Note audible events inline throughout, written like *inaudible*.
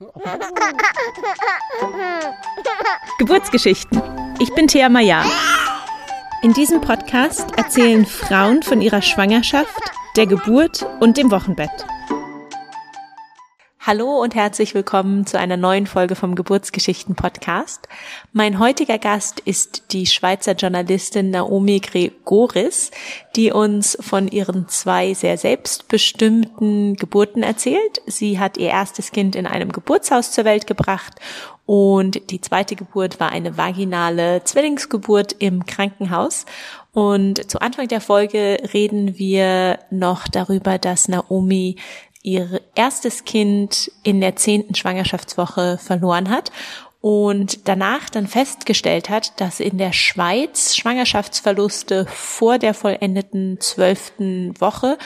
*laughs* Geburtsgeschichten. Ich bin Thea Maya. In diesem Podcast erzählen Frauen von ihrer Schwangerschaft, der Geburt und dem Wochenbett. Hallo und herzlich willkommen zu einer neuen Folge vom Geburtsgeschichten Podcast. Mein heutiger Gast ist die Schweizer Journalistin Naomi Gregoris, die uns von ihren zwei sehr selbstbestimmten Geburten erzählt. Sie hat ihr erstes Kind in einem Geburtshaus zur Welt gebracht und die zweite Geburt war eine vaginale Zwillingsgeburt im Krankenhaus. Und zu Anfang der Folge reden wir noch darüber, dass Naomi ihr erstes Kind in der zehnten Schwangerschaftswoche verloren hat und danach dann festgestellt hat, dass in der Schweiz Schwangerschaftsverluste vor der vollendeten zwölften Woche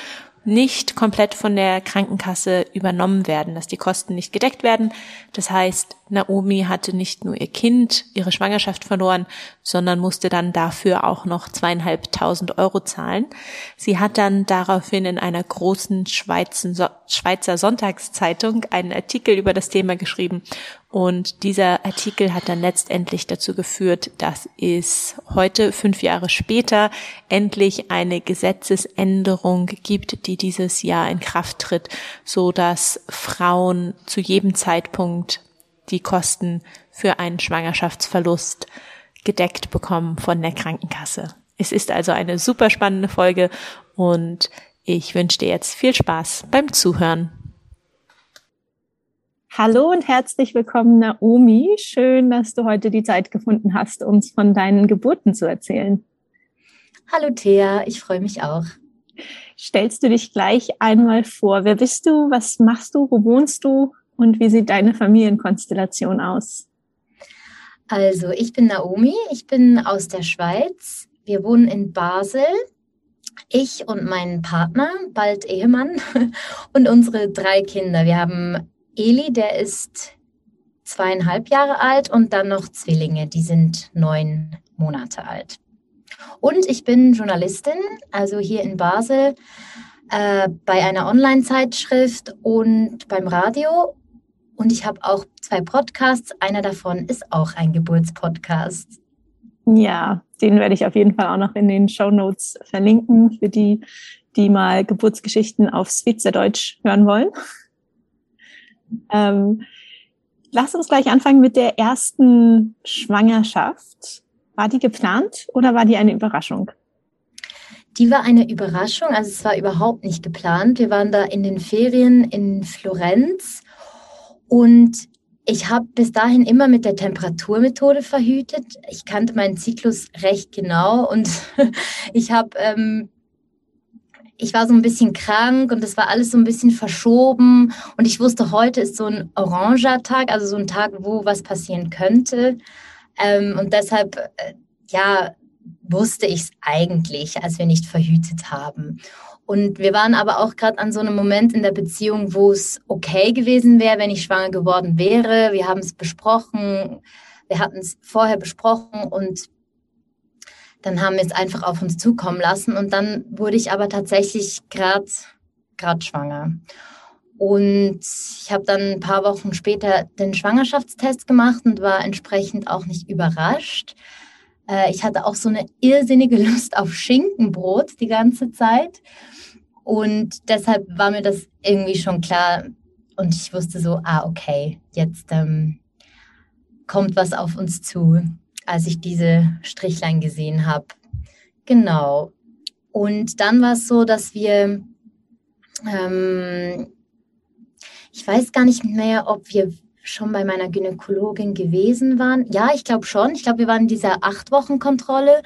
nicht komplett von der Krankenkasse übernommen werden, dass die Kosten nicht gedeckt werden. Das heißt, Naomi hatte nicht nur ihr Kind, ihre Schwangerschaft verloren, sondern musste dann dafür auch noch zweieinhalbtausend Euro zahlen. Sie hat dann daraufhin in einer großen Schweizer Sonntagszeitung einen Artikel über das Thema geschrieben und dieser Artikel hat dann letztendlich dazu geführt, dass es heute, fünf Jahre später, endlich eine Gesetzesänderung gibt, die dieses Jahr in Kraft tritt, so dass Frauen zu jedem Zeitpunkt die Kosten für einen Schwangerschaftsverlust gedeckt bekommen von der Krankenkasse. Es ist also eine super spannende Folge und ich wünsche dir jetzt viel Spaß beim Zuhören. Hallo und herzlich willkommen, Naomi. Schön, dass du heute die Zeit gefunden hast, uns von deinen Geburten zu erzählen. Hallo Thea, ich freue mich auch. Stellst du dich gleich einmal vor? Wer bist du? Was machst du? Wo wohnst du? Und wie sieht deine Familienkonstellation aus? Also, ich bin Naomi, ich bin aus der Schweiz. Wir wohnen in Basel. Ich und mein Partner, bald Ehemann, *laughs* und unsere drei Kinder. Wir haben Eli, der ist zweieinhalb Jahre alt und dann noch Zwillinge, die sind neun Monate alt. Und ich bin Journalistin, also hier in Basel äh, bei einer Online-Zeitschrift und beim Radio. Und ich habe auch zwei Podcasts. Einer davon ist auch ein Geburtspodcast. Ja, den werde ich auf jeden Fall auch noch in den Show Notes verlinken für die, die mal Geburtsgeschichten auf Schweizerdeutsch hören wollen. Ähm, lass uns gleich anfangen mit der ersten Schwangerschaft. War die geplant oder war die eine Überraschung? Die war eine Überraschung, also es war überhaupt nicht geplant. Wir waren da in den Ferien in Florenz und ich habe bis dahin immer mit der Temperaturmethode verhütet. Ich kannte meinen Zyklus recht genau und *laughs* ich habe ähm, ich war so ein bisschen krank und das war alles so ein bisschen verschoben. Und ich wusste, heute ist so ein oranger Tag, also so ein Tag, wo was passieren könnte. Ähm, und deshalb, äh, ja, wusste ich es eigentlich, als wir nicht verhütet haben. Und wir waren aber auch gerade an so einem Moment in der Beziehung, wo es okay gewesen wäre, wenn ich schwanger geworden wäre. Wir haben es besprochen, wir hatten es vorher besprochen und dann haben wir es einfach auf uns zukommen lassen und dann wurde ich aber tatsächlich gerade gerade schwanger. Und ich habe dann ein paar Wochen später den Schwangerschaftstest gemacht und war entsprechend auch nicht überrascht. Äh, ich hatte auch so eine irrsinnige *laughs* Lust auf Schinkenbrot die ganze Zeit. Und deshalb war mir das irgendwie schon klar. Und ich wusste so, ah, okay, jetzt ähm, kommt was auf uns zu als ich diese Strichlein gesehen habe. Genau. Und dann war es so, dass wir, ähm, ich weiß gar nicht mehr, ob wir schon bei meiner Gynäkologin gewesen waren. Ja, ich glaube schon. Ich glaube, wir waren in dieser acht Wochen Kontrolle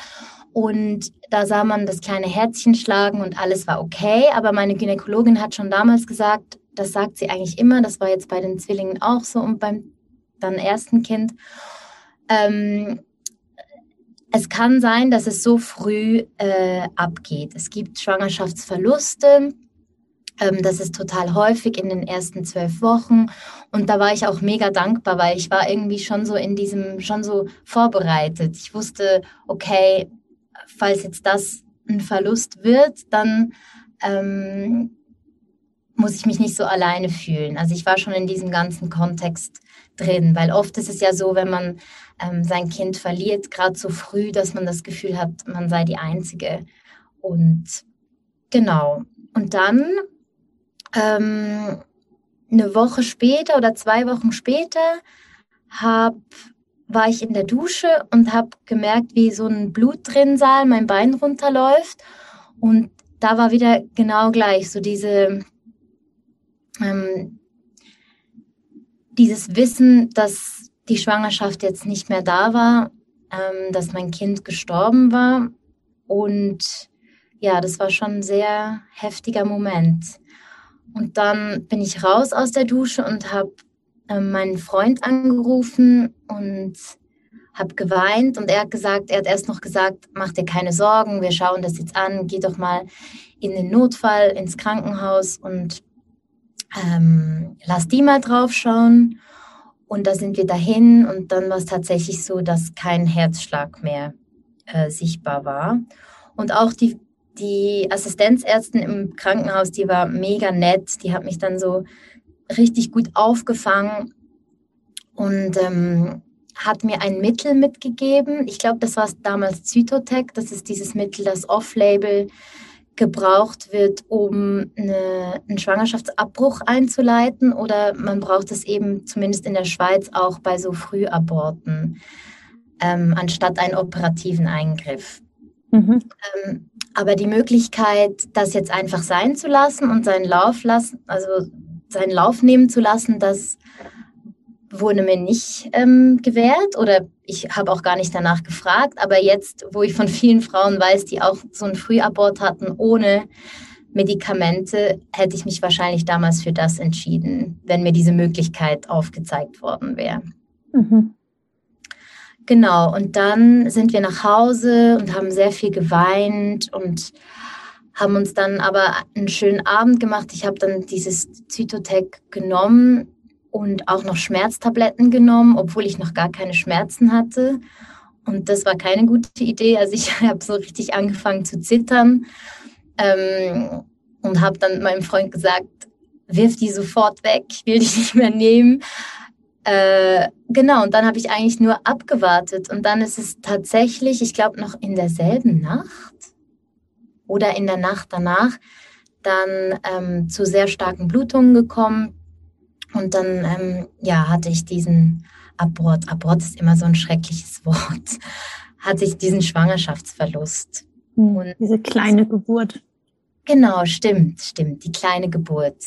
und da sah man das kleine Herzchen schlagen und alles war okay. Aber meine Gynäkologin hat schon damals gesagt, das sagt sie eigentlich immer. Das war jetzt bei den Zwillingen auch so und beim dann ersten Kind. Ähm, es kann sein, dass es so früh äh, abgeht. Es gibt Schwangerschaftsverluste. Ähm, das ist total häufig in den ersten zwölf Wochen. Und da war ich auch mega dankbar, weil ich war irgendwie schon so in diesem, schon so vorbereitet. Ich wusste, okay, falls jetzt das ein Verlust wird, dann, ähm, muss ich mich nicht so alleine fühlen. Also ich war schon in diesem ganzen Kontext drin, weil oft ist es ja so, wenn man ähm, sein Kind verliert, gerade so früh, dass man das Gefühl hat, man sei die Einzige. Und genau. Und dann ähm, eine Woche später oder zwei Wochen später hab, war ich in der Dusche und habe gemerkt, wie so ein Blutrinnsal mein Bein runterläuft. Und da war wieder genau gleich so diese ähm, dieses Wissen, dass die Schwangerschaft jetzt nicht mehr da war, ähm, dass mein Kind gestorben war. Und ja, das war schon ein sehr heftiger Moment. Und dann bin ich raus aus der Dusche und habe ähm, meinen Freund angerufen und habe geweint und er hat gesagt, er hat erst noch gesagt, mach dir keine Sorgen, wir schauen das jetzt an, geh doch mal in den Notfall, ins Krankenhaus und ähm, lass die mal drauf schauen. Und da sind wir dahin und dann war es tatsächlich so, dass kein Herzschlag mehr äh, sichtbar war. Und auch die, die Assistenzärztin im Krankenhaus, die war mega nett. Die hat mich dann so richtig gut aufgefangen und ähm, hat mir ein Mittel mitgegeben. Ich glaube, das war damals Zytotec. Das ist dieses Mittel, das Off-Label gebraucht wird, um eine, einen Schwangerschaftsabbruch einzuleiten oder man braucht es eben zumindest in der Schweiz auch bei so Frühaborten ähm, anstatt einen operativen Eingriff. Mhm. Ähm, aber die Möglichkeit, das jetzt einfach sein zu lassen und seinen Lauf lassen, also seinen Lauf nehmen zu lassen, das wurde mir nicht ähm, gewährt oder ich habe auch gar nicht danach gefragt. Aber jetzt, wo ich von vielen Frauen weiß, die auch so einen Frühabort hatten ohne Medikamente, hätte ich mich wahrscheinlich damals für das entschieden, wenn mir diese Möglichkeit aufgezeigt worden wäre. Mhm. Genau, und dann sind wir nach Hause und haben sehr viel geweint und haben uns dann aber einen schönen Abend gemacht. Ich habe dann dieses Zytotec genommen und auch noch Schmerztabletten genommen, obwohl ich noch gar keine Schmerzen hatte. Und das war keine gute Idee. Also ich *laughs* habe so richtig angefangen zu zittern ähm, und habe dann meinem Freund gesagt, wirf die sofort weg, ich will die nicht mehr nehmen. Äh, genau, und dann habe ich eigentlich nur abgewartet. Und dann ist es tatsächlich, ich glaube, noch in derselben Nacht oder in der Nacht danach dann ähm, zu sehr starken Blutungen gekommen. Und dann, ähm, ja, hatte ich diesen Abort. Abort ist immer so ein schreckliches *laughs* Wort. Hatte ich diesen Schwangerschaftsverlust. Hm, Und diese kleine Geburt. Genau, stimmt, stimmt. Die kleine Geburt.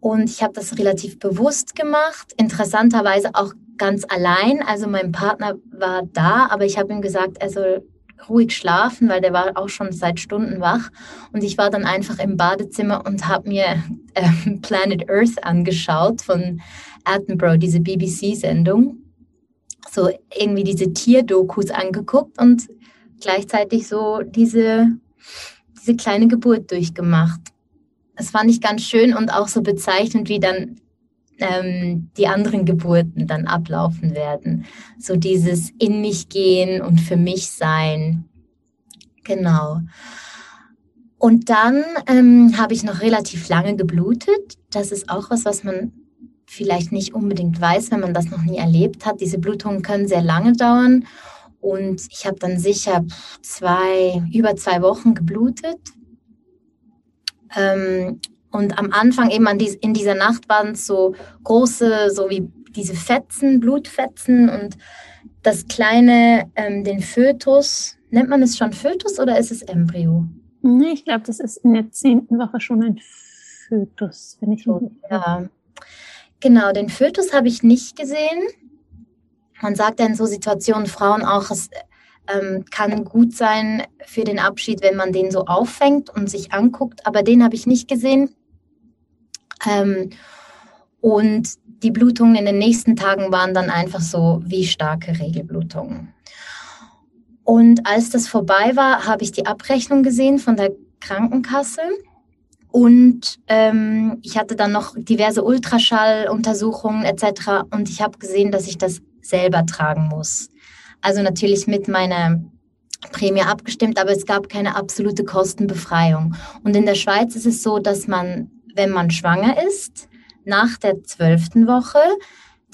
Und ich habe das relativ bewusst gemacht. Interessanterweise auch ganz allein. Also mein Partner war da, aber ich habe ihm gesagt, er soll ruhig schlafen, weil der war auch schon seit Stunden wach. Und ich war dann einfach im Badezimmer und habe mir äh, *laughs* Planet Earth angeschaut von Attenborough, diese BBC-Sendung. So irgendwie diese Tierdokus angeguckt und gleichzeitig so diese, diese kleine Geburt durchgemacht. Das fand ich ganz schön und auch so bezeichnend, wie dann ähm, die anderen Geburten dann ablaufen werden. So dieses in mich gehen und für mich sein. Genau. Und dann ähm, habe ich noch relativ lange geblutet. Das ist auch was, was man vielleicht nicht unbedingt weiß, wenn man das noch nie erlebt hat. Diese Blutungen können sehr lange dauern. Und ich habe dann sicher zwei, über zwei Wochen geblutet. Ähm, und am Anfang eben an dies, in dieser Nacht waren es so große, so wie diese Fetzen, Blutfetzen und das kleine, ähm, den Fötus. Nennt man es schon Fötus oder ist es Embryo? Nee, ich glaube, das ist in der zehnten Woche schon ein Fötus, wenn ich so, Ja, genau. Den Fötus habe ich nicht gesehen. Man sagt ja in so Situationen Frauen auch, es ähm, kann gut sein für den Abschied, wenn man den so auffängt und sich anguckt. Aber den habe ich nicht gesehen. Ähm, und die Blutungen in den nächsten Tagen waren dann einfach so wie starke Regelblutungen. Und als das vorbei war, habe ich die Abrechnung gesehen von der Krankenkasse. Und ähm, ich hatte dann noch diverse Ultraschalluntersuchungen etc. Und ich habe gesehen, dass ich das selber tragen muss. Also natürlich mit meiner Prämie abgestimmt, aber es gab keine absolute Kostenbefreiung. Und in der Schweiz ist es so, dass man wenn man schwanger ist, nach der zwölften Woche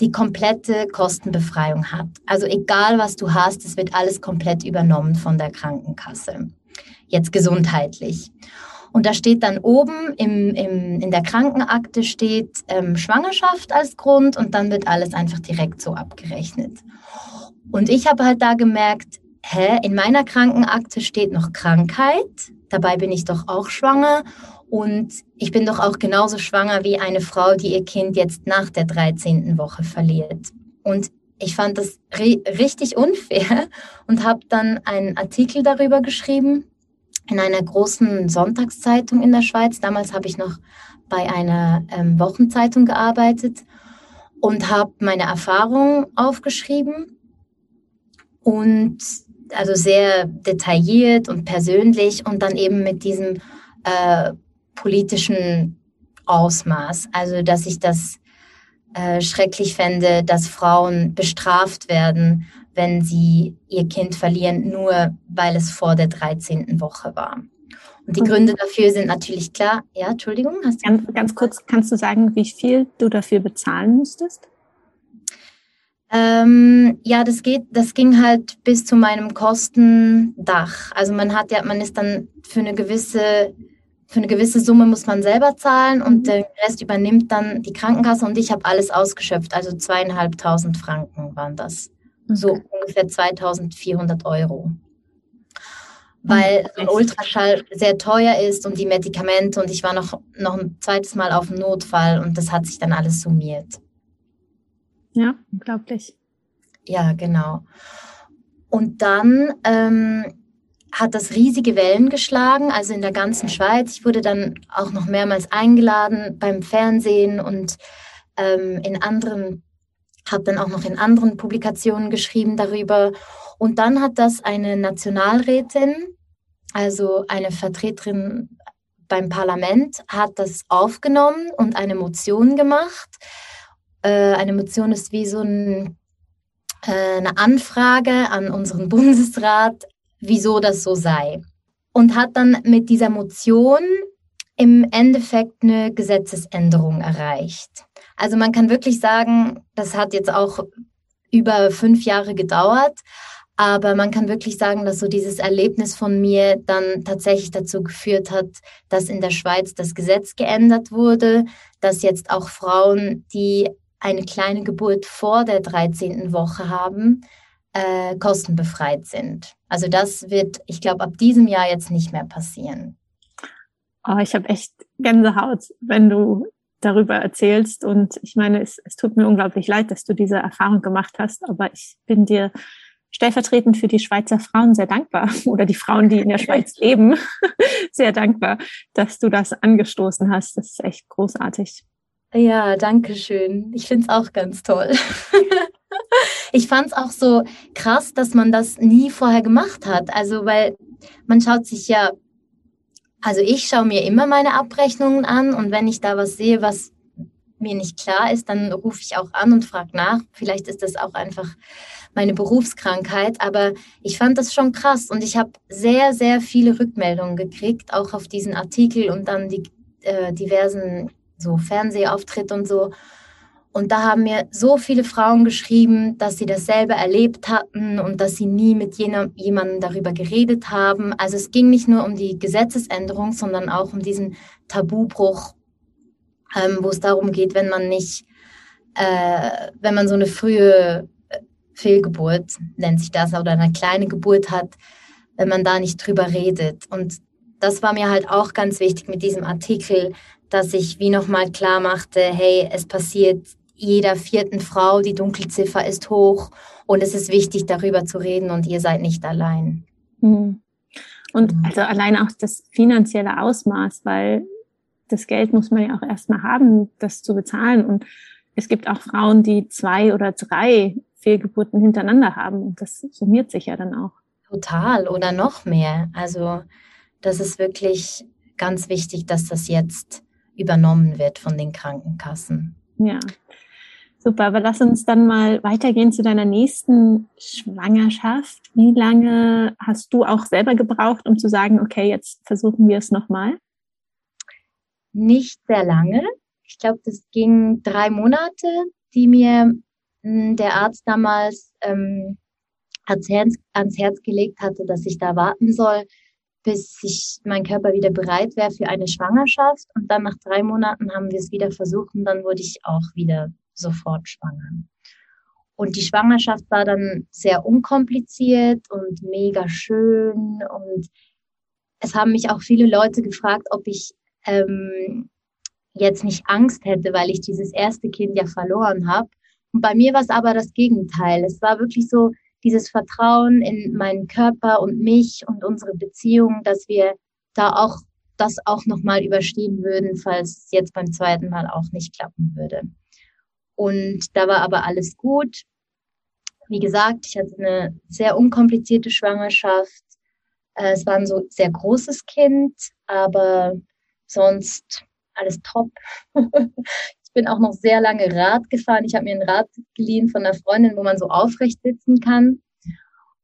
die komplette Kostenbefreiung hat. Also egal, was du hast, es wird alles komplett übernommen von der Krankenkasse. Jetzt gesundheitlich. Und da steht dann oben im, im, in der Krankenakte steht ähm, Schwangerschaft als Grund und dann wird alles einfach direkt so abgerechnet. Und ich habe halt da gemerkt, hä, in meiner Krankenakte steht noch Krankheit, dabei bin ich doch auch schwanger und ich bin doch auch genauso schwanger wie eine Frau, die ihr Kind jetzt nach der 13. Woche verliert. Und ich fand das richtig unfair *laughs* und habe dann einen Artikel darüber geschrieben in einer großen Sonntagszeitung in der Schweiz. Damals habe ich noch bei einer ähm, Wochenzeitung gearbeitet und habe meine Erfahrungen aufgeschrieben und also sehr detailliert und persönlich und dann eben mit diesem äh, politischen Ausmaß. Also, dass ich das äh, schrecklich fände, dass Frauen bestraft werden, wenn sie ihr Kind verlieren, nur weil es vor der 13. Woche war. Und die mhm. Gründe dafür sind natürlich klar. Ja, Entschuldigung. Hast du ganz, ganz kurz, kannst du sagen, wie viel du dafür bezahlen musstest? Ähm, ja, das geht, das ging halt bis zu meinem Kostendach. Also man hat ja, man ist dann für eine gewisse für eine gewisse Summe muss man selber zahlen und mhm. den Rest übernimmt dann die Krankenkasse und ich habe alles ausgeschöpft. Also zweieinhalbtausend Franken waren das. Okay. So ungefähr 2400 Euro. Weil ein Ultraschall sehr teuer ist und die Medikamente und ich war noch, noch ein zweites Mal auf dem Notfall und das hat sich dann alles summiert. Ja, unglaublich. Ja, genau. Und dann ähm, hat das riesige Wellen geschlagen, also in der ganzen Schweiz. Ich wurde dann auch noch mehrmals eingeladen beim Fernsehen und ähm, in anderen, habe dann auch noch in anderen Publikationen geschrieben darüber. Und dann hat das eine Nationalrätin, also eine Vertreterin beim Parlament, hat das aufgenommen und eine Motion gemacht. Äh, eine Motion ist wie so ein, äh, eine Anfrage an unseren *laughs* Bundesrat, wieso das so sei. Und hat dann mit dieser Motion im Endeffekt eine Gesetzesänderung erreicht. Also man kann wirklich sagen, das hat jetzt auch über fünf Jahre gedauert, aber man kann wirklich sagen, dass so dieses Erlebnis von mir dann tatsächlich dazu geführt hat, dass in der Schweiz das Gesetz geändert wurde, dass jetzt auch Frauen, die eine kleine Geburt vor der 13. Woche haben, äh, kostenbefreit sind. Also das wird, ich glaube, ab diesem Jahr jetzt nicht mehr passieren. Oh, ich habe echt Gänsehaut, wenn du darüber erzählst. Und ich meine, es, es tut mir unglaublich leid, dass du diese Erfahrung gemacht hast, aber ich bin dir stellvertretend für die Schweizer Frauen sehr dankbar *laughs* oder die Frauen, die in der Schweiz *laughs* leben, *laughs* sehr dankbar, dass du das angestoßen hast. Das ist echt großartig. Ja, danke schön. Ich finde es auch ganz toll. Ich fand es auch so krass, dass man das nie vorher gemacht hat. Also, weil man schaut sich ja, also ich schaue mir immer meine Abrechnungen an und wenn ich da was sehe, was mir nicht klar ist, dann rufe ich auch an und frage nach. Vielleicht ist das auch einfach meine Berufskrankheit, aber ich fand das schon krass und ich habe sehr, sehr viele Rückmeldungen gekriegt, auch auf diesen Artikel und dann die äh, diversen so Fernsehauftritte und so. Und da haben mir so viele Frauen geschrieben, dass sie dasselbe erlebt hatten und dass sie nie mit jemandem darüber geredet haben. Also es ging nicht nur um die Gesetzesänderung, sondern auch um diesen Tabubruch, ähm, wo es darum geht, wenn man nicht, äh, wenn man so eine frühe äh, Fehlgeburt, nennt sich das, oder eine kleine Geburt hat, wenn man da nicht drüber redet. Und das war mir halt auch ganz wichtig mit diesem Artikel, dass ich wie nochmal klar machte, hey, es passiert jeder vierten Frau, die Dunkelziffer ist hoch und es ist wichtig, darüber zu reden und ihr seid nicht allein. Hm. Und mhm. also allein auch das finanzielle Ausmaß, weil das Geld muss man ja auch erstmal haben, das zu bezahlen. Und es gibt auch Frauen, die zwei oder drei Fehlgeburten hintereinander haben und das summiert sich ja dann auch. Total oder noch mehr. Also das ist wirklich ganz wichtig, dass das jetzt übernommen wird von den Krankenkassen. Ja, super. Aber lass uns dann mal weitergehen zu deiner nächsten Schwangerschaft. Wie lange hast du auch selber gebraucht, um zu sagen, okay, jetzt versuchen wir es nochmal? nicht sehr lange. Ich glaube, das ging drei Monate, die mir hm, der Arzt damals ähm, ans, Herz, gelegt hatte, dass ich da warten soll, bis ich mein Körper wieder bereit wäre für eine Schwangerschaft. Und dann nach drei Monaten haben wir es wieder versucht und dann wurde ich auch wieder sofort schwanger. Und die Schwangerschaft war dann sehr unkompliziert und mega schön. Und es haben mich auch viele Leute gefragt, ob ich ähm, jetzt nicht Angst hätte, weil ich dieses erste Kind ja verloren habe. Und bei mir war es aber das Gegenteil. Es war wirklich so dieses Vertrauen in meinen Körper und mich und unsere Beziehung, dass wir da auch das auch nochmal überstehen würden, falls jetzt beim zweiten Mal auch nicht klappen würde. Und da war aber alles gut. Wie gesagt, ich hatte eine sehr unkomplizierte Schwangerschaft. Äh, es war ein so sehr großes Kind, aber sonst alles top. *laughs* ich bin auch noch sehr lange Rad gefahren. Ich habe mir ein Rad geliehen von einer Freundin, wo man so aufrecht sitzen kann,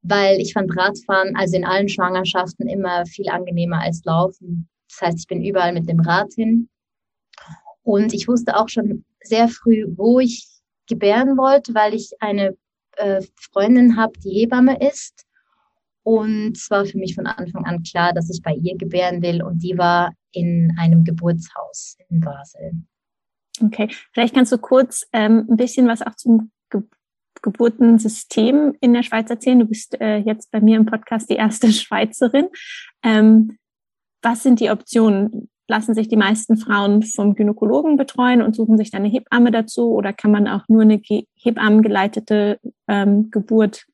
weil ich fand Radfahren, also in allen Schwangerschaften, immer viel angenehmer als Laufen. Das heißt, ich bin überall mit dem Rad hin. Und ich wusste auch schon sehr früh, wo ich gebären wollte, weil ich eine äh, Freundin habe, die Hebamme ist. Und es war für mich von Anfang an klar, dass ich bei ihr gebären will. Und die war in einem Geburtshaus in Basel. Okay, vielleicht kannst du kurz ähm, ein bisschen was auch zum Ge Geburtensystem in der Schweiz erzählen. Du bist äh, jetzt bei mir im Podcast die erste *laughs* Schweizerin. Ähm, was sind die Optionen? Lassen sich die meisten Frauen vom Gynäkologen betreuen und suchen sich dann eine Hebamme dazu oder kann man auch nur eine hebammengeleitete ähm, Geburt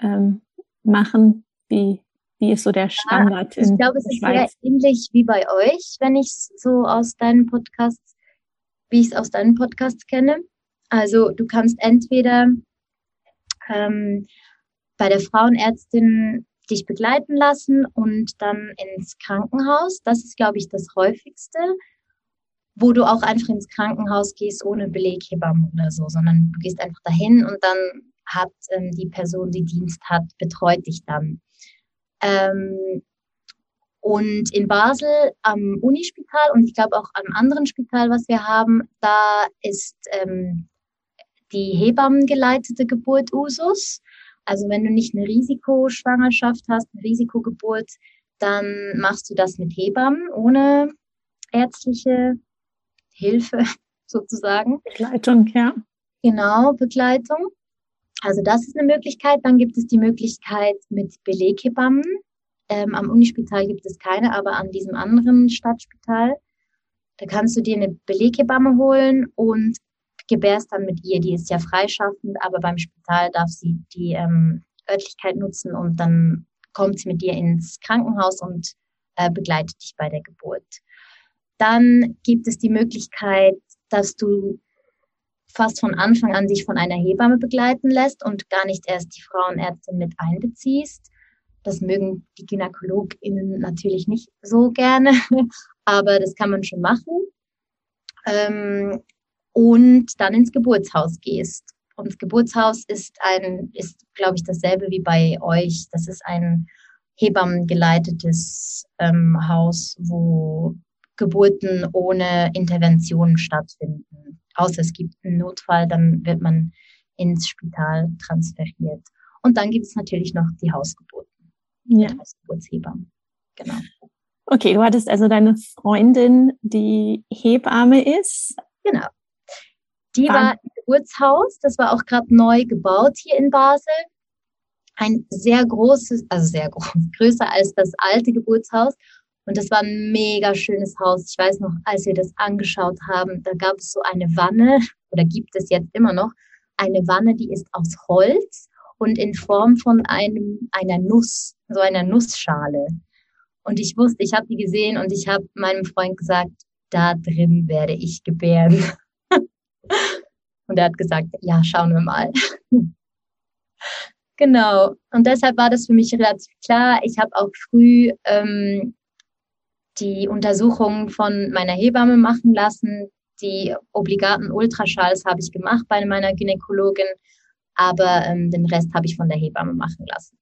ähm, machen? Wie, wie ist so der Standard? Ja, ich glaube, es ist sehr ähnlich wie bei euch, wenn ich es so aus deinen Podcasts, wie ich es aus deinen Podcasts kenne. Also du kannst entweder ähm, bei der Frauenärztin dich begleiten lassen und dann ins Krankenhaus. Das ist, glaube ich, das häufigste, wo du auch einfach ins Krankenhaus gehst ohne Beleghebamme oder so, sondern du gehst einfach dahin und dann hat ähm, die Person, die Dienst hat, betreut dich dann. Ähm, und in Basel am Unispital und ich glaube auch am anderen Spital, was wir haben, da ist ähm, die Hebammengeleitete Geburt Usus. Also wenn du nicht eine Risikoschwangerschaft hast, eine Risikogeburt, dann machst du das mit Hebammen ohne ärztliche Hilfe *laughs* sozusagen. Begleitung, ja. Genau, Begleitung. Also das ist eine Möglichkeit. Dann gibt es die Möglichkeit mit Beleghebammen. Ähm, am Unispital gibt es keine, aber an diesem anderen Stadtspital. Da kannst du dir eine Beleghebamme holen und gebärst dann mit ihr. Die ist ja freischaffend, aber beim Spital darf sie die ähm, Örtlichkeit nutzen und dann kommt sie mit dir ins Krankenhaus und äh, begleitet dich bei der Geburt. Dann gibt es die Möglichkeit, dass du fast von Anfang an dich von einer Hebamme begleiten lässt und gar nicht erst die Frauenärztin mit einbeziehst. Das mögen die GynäkologInnen natürlich nicht so gerne, *laughs* aber das kann man schon machen. Ähm, und dann ins Geburtshaus gehst. Und das Geburtshaus ist ein, ist, glaube ich, dasselbe wie bei euch. Das ist ein hebammengeleitetes ähm, Haus, wo Geburten ohne Intervention stattfinden. Außer es gibt einen Notfall, dann wird man ins Spital transferiert. Und dann gibt es natürlich noch die Hausgeburten. Ja. Die Hausgeburtshebammen. Genau. Okay, du hattest also deine Freundin, die Hebamme ist. Genau. Die war im Geburtshaus, das war auch gerade neu gebaut hier in Basel. Ein sehr großes, also sehr groß, *laughs* größer als das alte Geburtshaus. Und das war ein mega schönes Haus. Ich weiß noch, als wir das angeschaut haben, da gab es so eine Wanne, *laughs* oder gibt es jetzt immer noch, eine Wanne, die ist aus Holz und in Form von einem, einer Nuss, so einer Nussschale. Und ich wusste, ich habe die gesehen und ich habe meinem Freund gesagt, da drin werde ich gebären. *laughs* Und er hat gesagt, ja, schauen wir mal. *laughs* genau. Und deshalb war das für mich relativ klar. Ich habe auch früh ähm, die Untersuchungen von meiner Hebamme machen lassen. Die obligaten Ultraschalls habe ich gemacht bei meiner Gynäkologin, aber ähm, den Rest habe ich von der Hebamme machen lassen.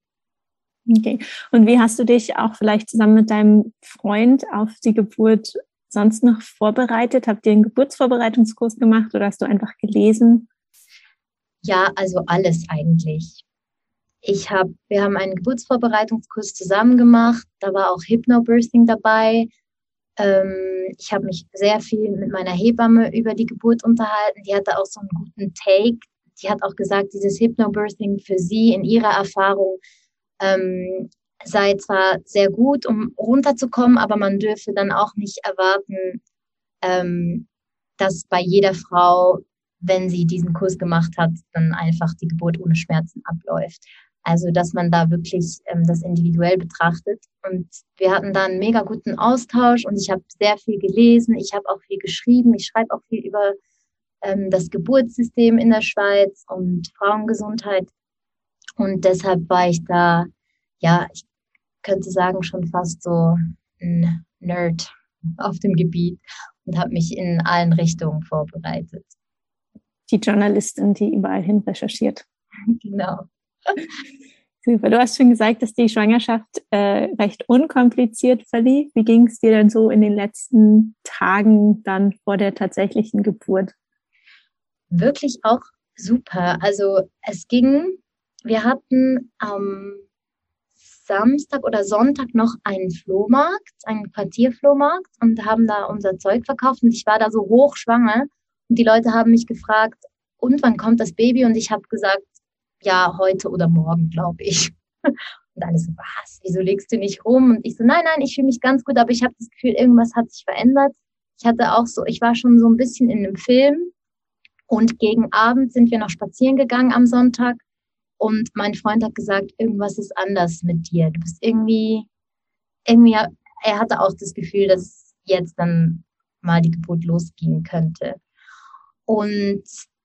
Okay. Und wie hast du dich auch vielleicht zusammen mit deinem Freund auf die Geburt sonst noch vorbereitet? Habt ihr einen Geburtsvorbereitungskurs gemacht oder hast du einfach gelesen? Ja, also alles eigentlich. Ich habe, wir haben einen Geburtsvorbereitungskurs zusammen gemacht. Da war auch Hypnobirthing dabei. Ähm, ich habe mich sehr viel mit meiner Hebamme über die Geburt unterhalten. Die hatte auch so einen guten Take. Die hat auch gesagt, dieses Hypnobirthing für sie in ihrer Erfahrung ähm, sei zwar sehr gut, um runterzukommen, aber man dürfe dann auch nicht erwarten, ähm, dass bei jeder Frau, wenn sie diesen Kurs gemacht hat, dann einfach die Geburt ohne Schmerzen abläuft. Also, dass man da wirklich ähm, das individuell betrachtet. Und wir hatten da einen mega guten Austausch und ich habe sehr viel gelesen. Ich habe auch viel geschrieben. Ich schreibe auch viel über ähm, das Geburtssystem in der Schweiz und Frauengesundheit. Und deshalb war ich da, ja, ich könnte sagen, schon fast so ein Nerd auf dem Gebiet und habe mich in allen Richtungen vorbereitet. Die Journalistin, die überall hin recherchiert. *laughs* Genau. Super. Du hast schon gesagt, dass die Schwangerschaft äh, recht unkompliziert verlief. Wie ging es dir denn so in den letzten Tagen dann vor der tatsächlichen Geburt? Wirklich auch super. Also es ging, wir hatten am Samstag oder Sonntag noch einen Flohmarkt, einen Quartierflohmarkt und haben da unser Zeug verkauft und ich war da so hochschwanger und die Leute haben mich gefragt, und wann kommt das Baby? Und ich habe gesagt, ja, heute oder morgen, glaube ich. *laughs* Und alle so, was, wieso legst du nicht rum? Und ich so, nein, nein, ich fühle mich ganz gut, aber ich habe das Gefühl, irgendwas hat sich verändert. Ich hatte auch so, ich war schon so ein bisschen in einem Film und gegen Abend sind wir noch spazieren gegangen am Sonntag und mein Freund hat gesagt, irgendwas ist anders mit dir. Du bist irgendwie, irgendwie, er hatte auch das Gefühl, dass jetzt dann mal die Geburt losgehen könnte. Und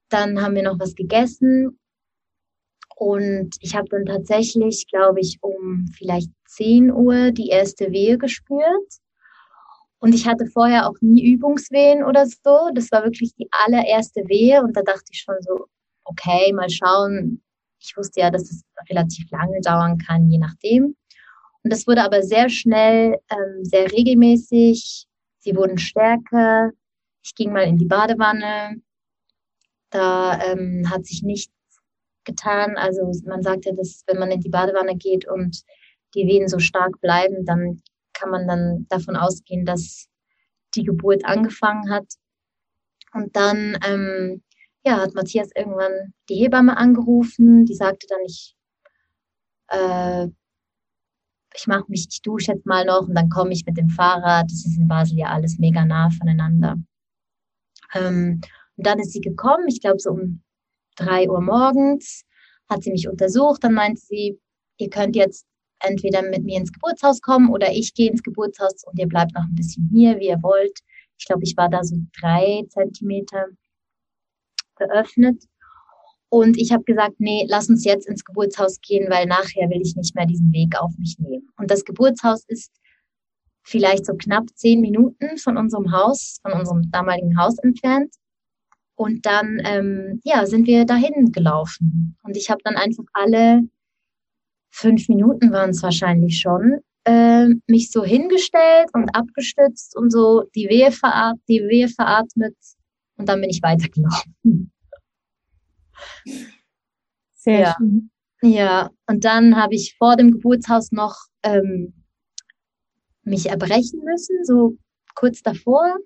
dann haben wir noch was gegessen und ich habe dann tatsächlich, glaube ich, um vielleicht 10 Uhr die erste Wehe gespürt. Und ich hatte vorher auch nie Übungswehen oder so. Das war wirklich die allererste Wehe. Und da dachte ich schon so, okay, mal schauen. Ich wusste ja, dass es relativ lange dauern kann, je nachdem. Und das wurde aber sehr schnell, ähm, sehr regelmäßig. Sie wurden stärker. Ich ging mal in die Badewanne. Da ähm, hat sich nichts getan. Also man sagt ja, dass wenn man in die Badewanne geht und die Wehen so stark bleiben, dann kann man dann davon ausgehen, dass die Geburt angefangen hat. Und dann ähm, ja, hat Matthias irgendwann die Hebamme angerufen, die sagte dann, ich, äh, ich mache mich, ich dusche jetzt mal noch und dann komme ich mit dem Fahrrad. Das ist in Basel ja alles mega nah voneinander. Ähm, und dann ist sie gekommen, ich glaube so um drei Uhr morgens, hat sie mich untersucht, dann meinte sie, ihr könnt jetzt entweder mit mir ins Geburtshaus kommen oder ich gehe ins Geburtshaus und ihr bleibt noch ein bisschen hier, wie ihr wollt. Ich glaube, ich war da so drei Zentimeter geöffnet. Und ich habe gesagt, nee, lass uns jetzt ins Geburtshaus gehen, weil nachher will ich nicht mehr diesen Weg auf mich nehmen. Und das Geburtshaus ist vielleicht so knapp zehn Minuten von unserem Haus, von unserem damaligen Haus entfernt. Und dann ähm, ja, sind wir dahin gelaufen. Und ich habe dann einfach alle fünf Minuten waren es wahrscheinlich schon, äh, mich so hingestellt und abgestützt und so die Wehe, verat die Wehe veratmet. Und dann bin ich weitergelaufen. Sehr ja. schön. Ja, und dann habe ich vor dem Geburtshaus noch ähm, mich erbrechen müssen, so kurz davor.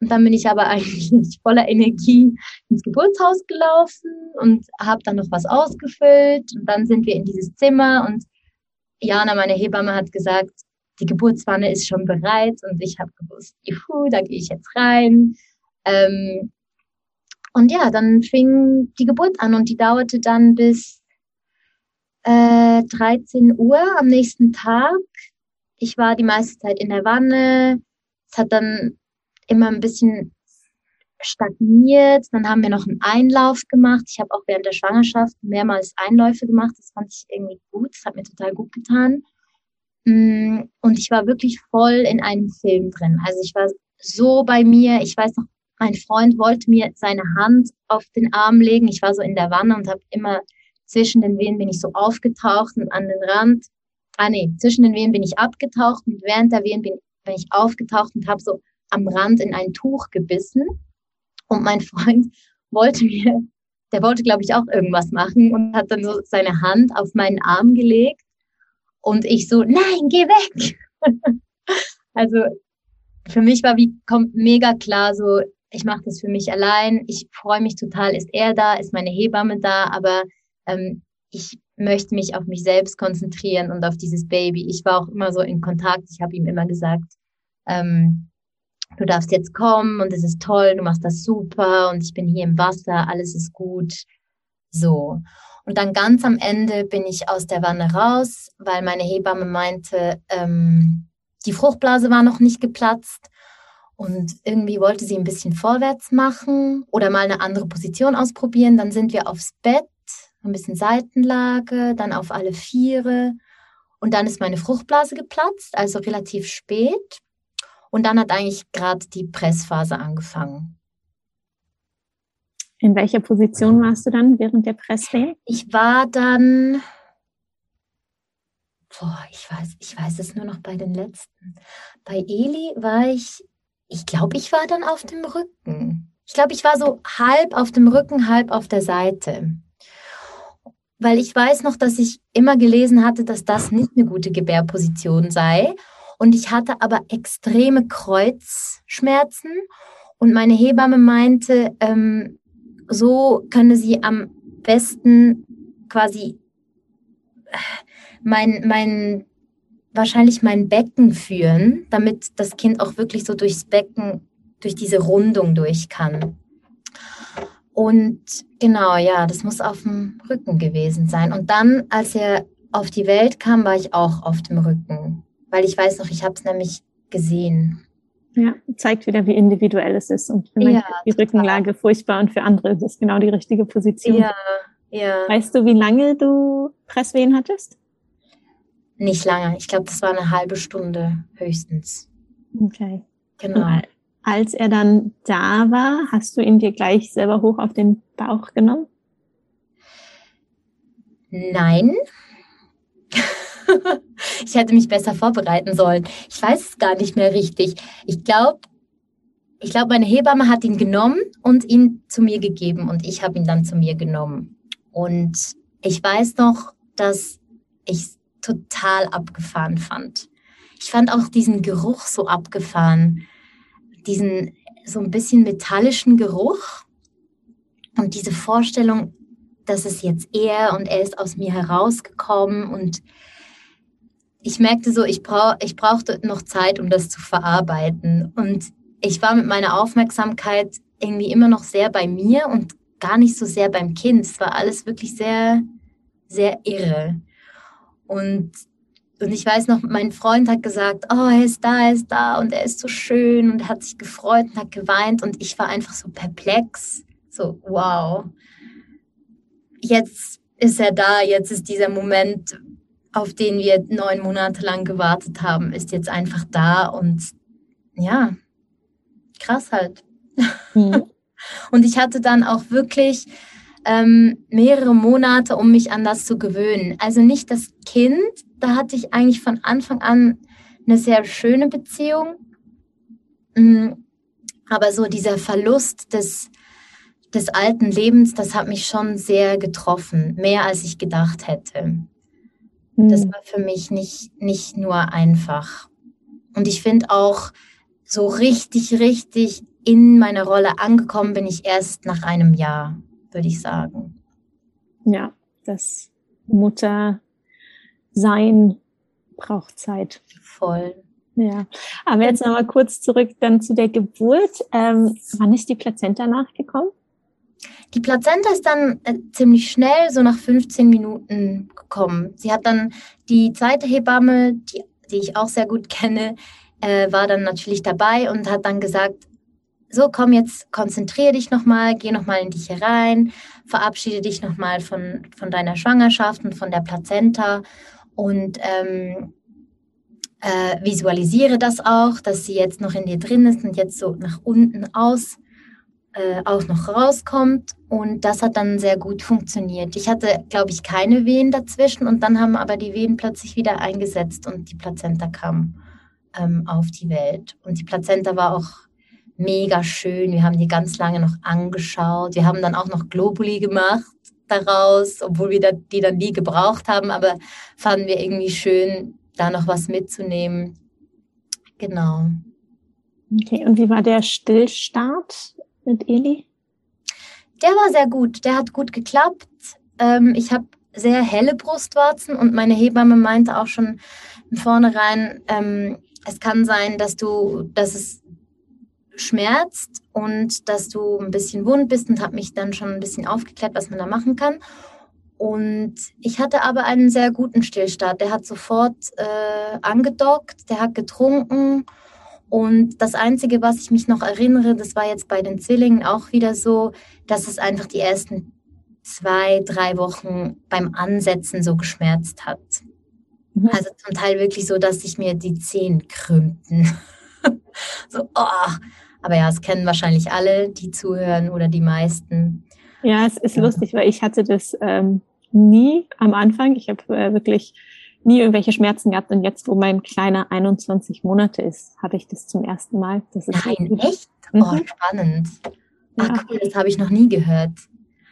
Und dann bin ich aber *laughs* eigentlich voller Energie ins Geburtshaus gelaufen und habe dann noch was ausgefüllt. Und dann sind wir in dieses Zimmer und Jana, meine Hebamme, hat gesagt, die Geburtswanne ist schon bereit. Und ich habe gewusst, juhu, da gehe ich jetzt rein. Ähm, und ja, dann fing die Geburt an und die dauerte dann bis äh, 13 Uhr am nächsten Tag. Ich war die meiste Zeit in der Wanne. Es hat dann immer ein bisschen stagniert. Dann haben wir noch einen Einlauf gemacht. Ich habe auch während der Schwangerschaft mehrmals Einläufe gemacht. Das fand ich irgendwie gut. Das hat mir total gut getan. Mm, und ich war wirklich voll in einem Film drin. Also ich war so bei mir. Ich weiß noch, mein Freund wollte mir seine Hand auf den Arm legen. Ich war so in der Wanne und habe immer zwischen den Wehen bin ich so aufgetaucht und an den Rand. Ah nee, zwischen den Wehen bin ich abgetaucht und während der Wehen bin, bin ich aufgetaucht und habe so am Rand in ein Tuch gebissen und mein *laughs* Freund wollte mir, der wollte, glaube ich, auch irgendwas machen und hat dann so seine Hand auf meinen Arm gelegt und ich so, nein, geh weg. *laughs* also für mich war wie kommt mega klar so, ich mache das für mich allein. Ich freue mich total, ist er da, ist meine Hebamme da, aber ähm, ich möchte mich auf mich selbst konzentrieren und auf dieses Baby. Ich war auch immer so in Kontakt. Ich habe ihm immer gesagt, ähm, du darfst jetzt kommen und es ist toll, du machst das super und ich bin hier im Wasser, alles ist gut. So. Und dann ganz am Ende bin ich aus der Wanne raus, weil meine Hebamme meinte, ähm, die Fruchtblase war noch nicht geplatzt und irgendwie wollte sie ein bisschen vorwärts machen oder mal eine andere Position ausprobieren. Dann sind wir aufs Bett, ein bisschen Seitenlage, dann auf alle Viere und dann ist meine Fruchtblase geplatzt, also relativ spät. Und dann hat eigentlich gerade die Pressphase angefangen. In welcher Position warst du dann während der Presswehen? Ich war dann, boah, ich weiß, ich weiß es nur noch bei den letzten. Bei Eli war ich, ich glaube, ich war dann auf dem Rücken. Ich glaube, ich war so halb auf dem Rücken, halb auf der Seite. Weil ich weiß noch, dass ich immer gelesen hatte, dass das nicht eine gute Gebärposition sei. Und ich hatte aber extreme Kreuzschmerzen. Und meine Hebamme meinte, ähm, so könne sie am besten quasi äh, mein, mein, wahrscheinlich mein Becken führen, damit das Kind auch wirklich so durchs Becken, durch diese Rundung durch kann. Und genau, ja, das muss auf dem Rücken gewesen sein. Und dann, als er auf die Welt kam, war ich auch auf dem Rücken weil ich weiß noch, ich habe es nämlich gesehen. Ja, zeigt wieder, wie individuell es ist. Und für ja, die total. Rückenlage furchtbar und für andere ist es genau die richtige Position. Ja, ja. Weißt du, wie lange du Presswehen hattest? Nicht lange. Ich glaube, das war eine halbe Stunde höchstens. Okay. Genau. Und als er dann da war, hast du ihn dir gleich selber hoch auf den Bauch genommen? Nein, *laughs* ich hätte mich besser vorbereiten sollen. Ich weiß es gar nicht mehr richtig. Ich glaube, ich glaube, meine Hebamme hat ihn genommen und ihn zu mir gegeben und ich habe ihn dann zu mir genommen. Und ich weiß noch, dass ich total abgefahren fand. Ich fand auch diesen Geruch so abgefahren. Diesen so ein bisschen metallischen Geruch und diese Vorstellung, dass es jetzt er und er ist aus mir herausgekommen und ich merkte so, ich, brauch, ich brauchte noch Zeit, um das zu verarbeiten. Und ich war mit meiner Aufmerksamkeit irgendwie immer noch sehr bei mir und gar nicht so sehr beim Kind. Es war alles wirklich sehr, sehr irre. Und, und ich weiß noch, mein Freund hat gesagt, oh, er ist da, er ist da und er ist so schön und er hat sich gefreut und hat geweint und ich war einfach so perplex. So, wow. Jetzt ist er da, jetzt ist dieser Moment, auf den wir neun Monate lang gewartet haben, ist jetzt einfach da und ja, krass halt. Mhm. *laughs* Und ich hatte dann auch wirklich ähm, mehrere Monate, um mich an das zu gewöhnen. Also nicht das Kind, da hatte ich eigentlich von Anfang an eine sehr schöne Beziehung. Mhm. Aber so dieser Verlust des, des alten Lebens, das hat mich schon sehr getroffen, mehr als ich gedacht hätte. Das hm. war für mich nicht, nicht nur einfach. Und ich finde auch, so richtig, richtig in meiner Rolle angekommen bin ich erst nach einem Jahr, würde ich sagen. Ja, das Muttersein braucht Zeit. Voll. Ja, aber jetzt nochmal kurz zurück dann zu der Geburt. Ähm, wann ist die Plazenta nachgekommen? Die Plazenta ist dann äh, ziemlich schnell, so nach 15 Minuten gekommen. Sie hat dann die zweite Hebamme, die, die ich auch sehr gut kenne, äh, war dann natürlich dabei und hat dann gesagt, so komm jetzt, konzentriere dich nochmal, geh nochmal in dich herein, verabschiede dich nochmal von, von deiner Schwangerschaft und von der Plazenta und ähm, äh, visualisiere das auch, dass sie jetzt noch in dir drin ist und jetzt so nach unten aus äh, auch noch rauskommt. Und das hat dann sehr gut funktioniert. Ich hatte, glaube ich, keine Wehen dazwischen und dann haben aber die Wehen plötzlich wieder eingesetzt und die Plazenta kam ähm, auf die Welt. Und die Plazenta war auch mega schön. Wir haben die ganz lange noch angeschaut. Wir haben dann auch noch Globuli gemacht daraus, obwohl wir die dann nie gebraucht haben, aber fanden wir irgendwie schön, da noch was mitzunehmen. Genau. Okay, und wie war der Stillstart mit Eli? Der war sehr gut, der hat gut geklappt. Ähm, ich habe sehr helle Brustwarzen und meine Hebamme meinte auch schon im Vornherein, ähm, es kann sein, dass du, dass es schmerzt und dass du ein bisschen wund bist und habe mich dann schon ein bisschen aufgeklärt, was man da machen kann. Und ich hatte aber einen sehr guten Stillstart. Der hat sofort äh, angedockt, der hat getrunken. Und das Einzige, was ich mich noch erinnere, das war jetzt bei den Zwillingen auch wieder so, dass es einfach die ersten zwei, drei Wochen beim Ansetzen so geschmerzt hat. Mhm. Also zum Teil wirklich so, dass sich mir die Zehen krümmten. *laughs* so, oh. Aber ja, es kennen wahrscheinlich alle, die zuhören oder die meisten. Ja, es ist ja. lustig, weil ich hatte das ähm, nie am Anfang. Ich habe äh, wirklich nie irgendwelche Schmerzen gehabt und jetzt, wo mein kleiner 21 Monate ist, habe ich das zum ersten Mal. Das ist Nein, echt? Mhm. Oh, spannend. Ah, ja. cool, das habe ich noch nie gehört.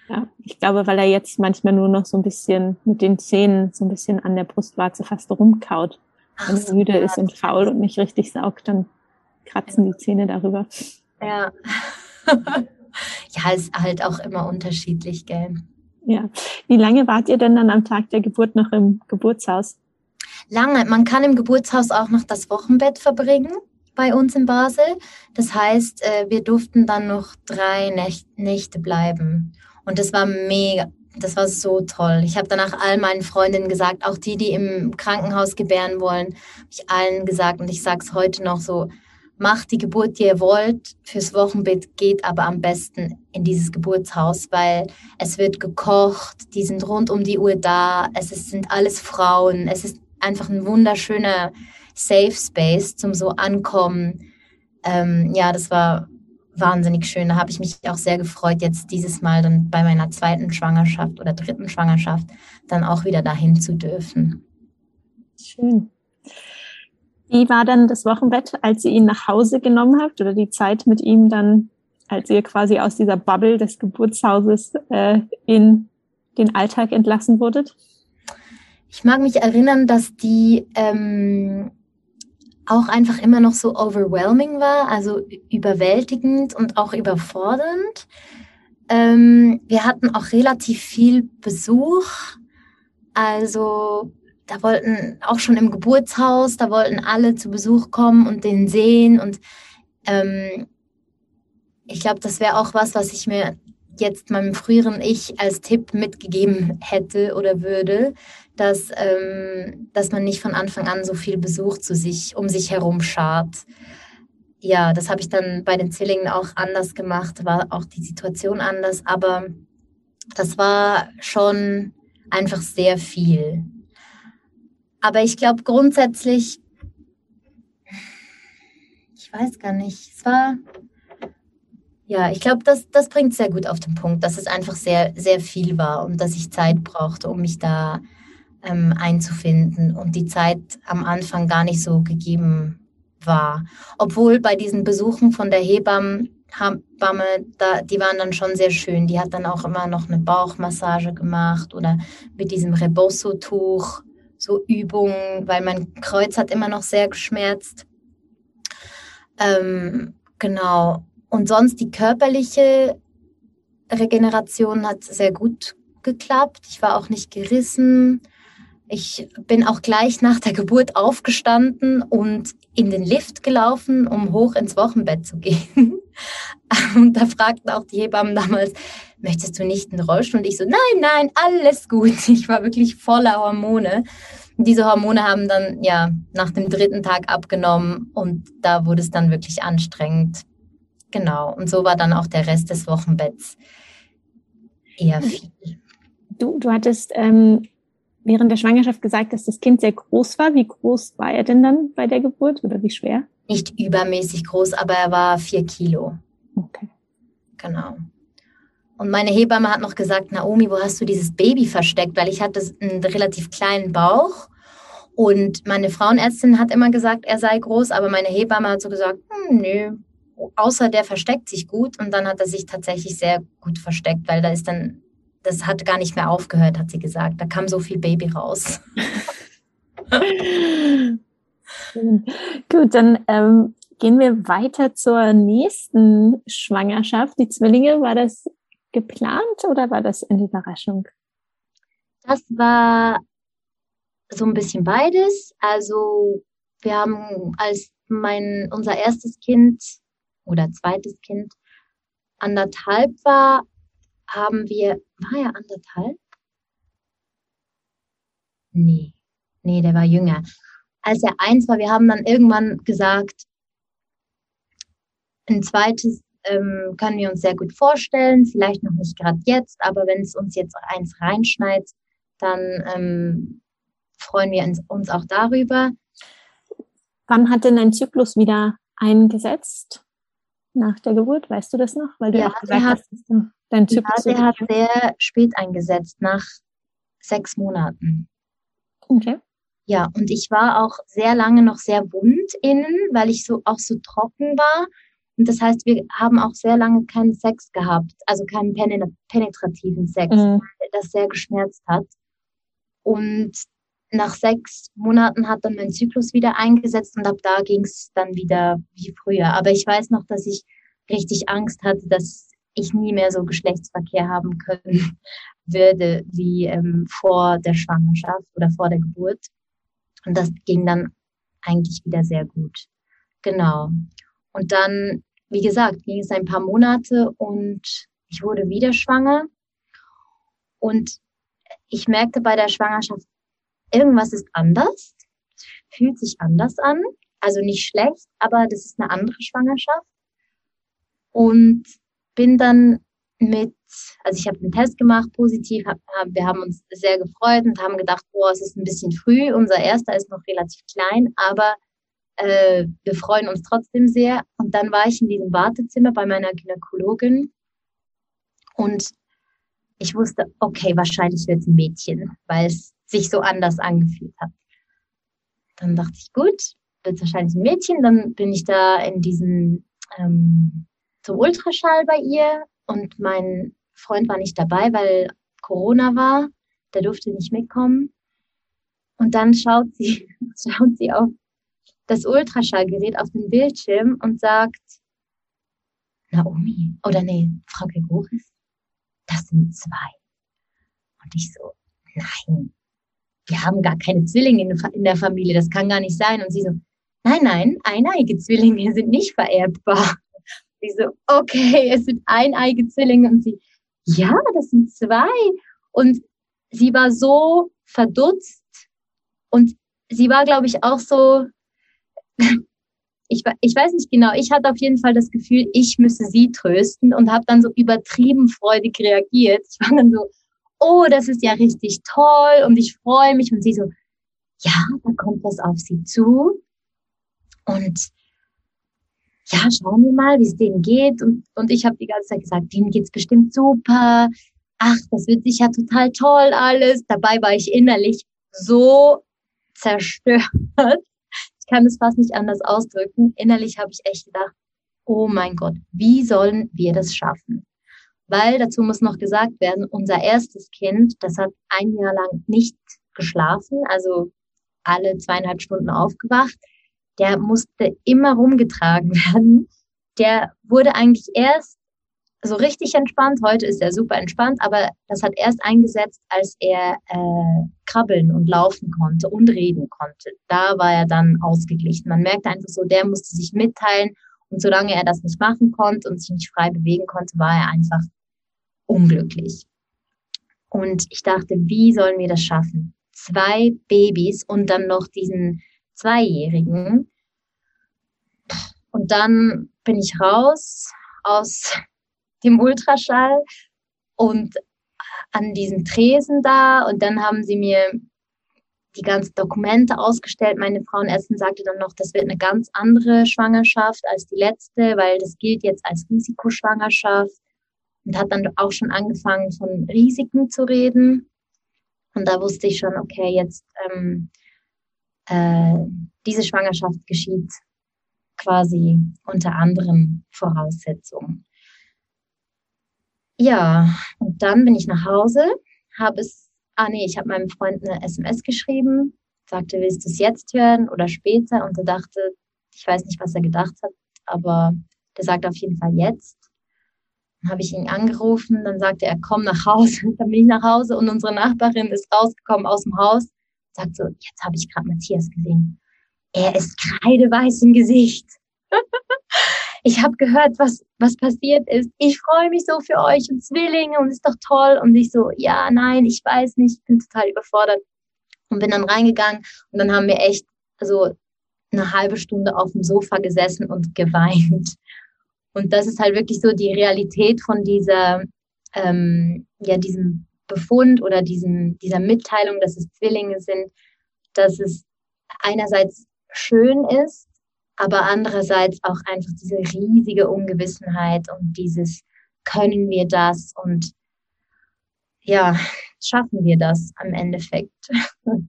Ja, ich glaube, weil er jetzt manchmal nur noch so ein bisschen mit den Zähnen so ein bisschen an der Brustwarze fast rumkaut. Wenn er müde ist und faul und nicht richtig saugt, dann kratzen die Zähne darüber. Ja. ja, ist halt auch immer unterschiedlich, gell? Ja. Wie lange wart ihr denn dann am Tag der Geburt noch im Geburtshaus? Lange. Man kann im Geburtshaus auch noch das Wochenbett verbringen bei uns in Basel. Das heißt, äh, wir durften dann noch drei Nächte bleiben. Und das war mega, das war so toll. Ich habe danach all meinen Freundinnen gesagt, auch die, die im Krankenhaus gebären wollen, habe ich allen gesagt und ich sage es heute noch so, macht die Geburt, die ihr wollt. Fürs Wochenbett geht aber am besten in dieses Geburtshaus, weil es wird gekocht, die sind rund um die Uhr da, es ist, sind alles Frauen, es ist einfach ein wunderschöner Safe Space zum so ankommen. Ähm, ja, das war wahnsinnig schön. Da habe ich mich auch sehr gefreut, jetzt dieses Mal dann bei meiner zweiten Schwangerschaft oder dritten Schwangerschaft dann auch wieder dahin zu dürfen. Schön. Wie war dann das Wochenbett, als ihr ihn nach Hause genommen habt oder die Zeit mit ihm dann, als ihr quasi aus dieser Bubble des Geburtshauses äh, in den Alltag entlassen wurdet? Ich mag mich erinnern, dass die ähm, auch einfach immer noch so overwhelming war, also überwältigend und auch überfordernd. Ähm, wir hatten auch relativ viel Besuch. Also da wollten auch schon im Geburtshaus, da wollten alle zu Besuch kommen und den sehen. Und ähm, ich glaube, das wäre auch was, was ich mir jetzt meinem früheren Ich als Tipp mitgegeben hätte oder würde, dass, ähm, dass man nicht von Anfang an so viel Besuch zu sich, um sich herum schart. Ja, das habe ich dann bei den Zwillingen auch anders gemacht, war auch die Situation anders, aber das war schon einfach sehr viel. Aber ich glaube grundsätzlich, ich weiß gar nicht, es war, ja, ich glaube, das, das bringt sehr gut auf den Punkt, dass es einfach sehr, sehr viel war und dass ich Zeit brauchte, um mich da ähm, einzufinden und die Zeit am Anfang gar nicht so gegeben war. Obwohl bei diesen Besuchen von der Hebamme, Hebamme da, die waren dann schon sehr schön. Die hat dann auch immer noch eine Bauchmassage gemacht oder mit diesem Rebosso-Tuch so Übungen, weil mein Kreuz hat immer noch sehr geschmerzt. Ähm, genau. Und sonst die körperliche Regeneration hat sehr gut geklappt. Ich war auch nicht gerissen. Ich bin auch gleich nach der Geburt aufgestanden und in den Lift gelaufen, um hoch ins Wochenbett zu gehen. *laughs* Und da fragten auch die Hebammen damals, möchtest du nicht einen Rollstuhl? Und ich so, nein, nein, alles gut. *laughs* Ich war wirklich voller Hormone. Und diese Hormone haben dann ja nach dem dritten Tag abgenommen und da wurde es dann wirklich anstrengend. Genau. Und so war dann auch der Rest des Wochenbetts eher viel. Du, du hattest ähm, während der Schwangerschaft gesagt, dass das Kind sehr groß war. Wie groß war er denn dann bei der Geburt oder wie schwer? Nicht übermäßig groß, aber er war vier Kilo. Okay. Genau. Und meine Hebamme hat noch gesagt, Naomi, wo hast du dieses Baby versteckt? Weil ich hatte einen relativ kleinen Bauch Und meine Frauenärztin hat immer gesagt, er sei groß, aber meine Hebamme hat so gesagt, hm, nö, außer der versteckt sich gut. Und dann hat er sich tatsächlich sehr gut versteckt, weil da ist dann, das hat gar nicht mehr aufgehört, hat sie gesagt. Da kam so viel Baby raus. *laughs* gut, dann ähm, gehen wir weiter zur nächsten Schwangerschaft. Die Zwillinge, war das geplant oder war das eine Überraschung? Das war so ein bisschen beides. Also wir haben als mein unser erstes Kind oder zweites Kind anderthalb war, haben wir, war er anderthalb? Nee, nee, der war jünger. Als er eins war, wir haben dann irgendwann gesagt, ein zweites ähm, können wir uns sehr gut vorstellen, vielleicht noch nicht gerade jetzt, aber wenn es uns jetzt eins reinschneit, dann ähm, freuen wir uns auch darüber. Wann hat denn dein Zyklus wieder eingesetzt? Nach der Geburt, weißt du das noch? Weil du ja, auch gesagt hat, hast, dein Zyklus. Ja, der hat sehr spät eingesetzt, nach sechs Monaten. Okay. Ja, und ich war auch sehr lange noch sehr wund innen, weil ich so auch so trocken war. Und das heißt, wir haben auch sehr lange keinen Sex gehabt, also keinen penetrativen Sex, mhm. weil das sehr geschmerzt hat. Und nach sechs Monaten hat dann mein Zyklus wieder eingesetzt und ab da ging es dann wieder wie früher. Aber ich weiß noch, dass ich richtig Angst hatte, dass ich nie mehr so Geschlechtsverkehr haben können *laughs* würde wie ähm, vor der Schwangerschaft oder vor der Geburt. Und das ging dann eigentlich wieder sehr gut. Genau. Und dann, wie gesagt, ging es ein paar Monate und ich wurde wieder schwanger. Und ich merkte bei der Schwangerschaft, irgendwas ist anders, fühlt sich anders an. Also nicht schlecht, aber das ist eine andere Schwangerschaft. Und bin dann mit, also ich habe einen Test gemacht, positiv, hab, wir haben uns sehr gefreut und haben gedacht, boah, es ist ein bisschen früh, unser erster ist noch relativ klein, aber äh, wir freuen uns trotzdem sehr. Und dann war ich in diesem Wartezimmer bei meiner Gynäkologin und ich wusste, okay, wahrscheinlich wird es ein Mädchen, weil es sich so anders angefühlt hat. Dann dachte ich, gut, wird wahrscheinlich ein Mädchen. Dann bin ich da in diesen ähm, zum Ultraschall bei ihr und mein Freund war nicht dabei, weil Corona war. Der durfte nicht mitkommen. Und dann schaut sie, *laughs* schaut sie auf das Ultraschallgerät auf den Bildschirm und sagt, Naomi, oder nee, Frau Gregoris, das sind zwei. Und ich so, nein, wir haben gar keine Zwillinge in der Familie, das kann gar nicht sein. Und sie so, nein, nein, eineige Zwillinge *laughs* sind nicht vererbbar. Sie so, okay, es sind eineige Zwillinge. Und sie, ja, das sind zwei. Und sie war so verdutzt und sie war, glaube ich, auch so, ich, ich weiß nicht genau, ich hatte auf jeden Fall das Gefühl, ich müsse sie trösten und habe dann so übertrieben freudig reagiert. Ich war dann so, oh, das ist ja richtig toll und ich freue mich. Und sie so, ja, da kommt was auf sie zu. Und ja, schauen wir mal, wie es denen geht. Und, und ich habe die ganze Zeit gesagt, denen geht's bestimmt super. Ach, das wird sicher total toll alles. Dabei war ich innerlich so zerstört. Kann es fast nicht anders ausdrücken. Innerlich habe ich echt gedacht, oh mein Gott, wie sollen wir das schaffen? weil dazu muss noch gesagt werden, unser erstes Kind, das hat ein Jahr lang nicht geschlafen, also alle zweieinhalb Stunden aufgewacht. Der musste immer rumgetragen *laughs* werden. Der wurde eigentlich erst so richtig entspannt. Heute ist er super entspannt, aber das hat erst eingesetzt, als er äh, krabbeln und laufen konnte und reden konnte. Da war er dann ausgeglichen. Man merkte einfach so, der musste sich mitteilen und solange er das nicht machen konnte und sich nicht frei bewegen konnte, war er einfach unglücklich. Und ich dachte, wie sollen wir das schaffen? Zwei Babys und dann noch diesen Zweijährigen. Und dann bin ich raus aus dem Ultraschall und an diesem Tresen da und dann haben sie mir die ganzen Dokumente ausgestellt. Meine Frauenärztin sagte dann noch, das wird eine ganz andere Schwangerschaft als die letzte, weil das gilt jetzt als Risikoschwangerschaft und hat dann auch schon angefangen, von Risiken zu reden. Und da wusste ich schon, okay, jetzt ähm, äh, diese Schwangerschaft geschieht quasi unter anderen Voraussetzungen. Ja, und dann bin ich nach Hause, habe es, ah nee, ich habe meinem Freund eine SMS geschrieben, sagte, willst du es jetzt hören oder später? Und er dachte, ich weiß nicht, was er gedacht hat, aber der sagt auf jeden Fall jetzt. Dann habe ich ihn angerufen, dann sagte er, komm nach Hause. *laughs* Dann bin ich nach Hause und unsere Nachbarin ist rausgekommen aus dem Haus, sagt so, jetzt habe ich gerade Matthias gesehen. Er ist kreideweiß im Gesicht. *laughs* ich habe gehört, was, was passiert ist. Ich freue mich so für euch und Zwillinge und ist doch toll. Und ich so, ja, nein, ich weiß nicht, bin total überfordert. Und bin dann reingegangen und dann haben wir echt so eine halbe Stunde auf dem Sofa gesessen und geweint. Und das ist halt wirklich so die Realität von dieser, ähm, ja, diesem Befund oder diesem, dieser Mitteilung, dass es Zwillinge sind, dass es einerseits schön ist, aber andererseits auch einfach diese riesige Ungewissenheit und dieses, können wir das und ja, schaffen wir das am Endeffekt. *laughs*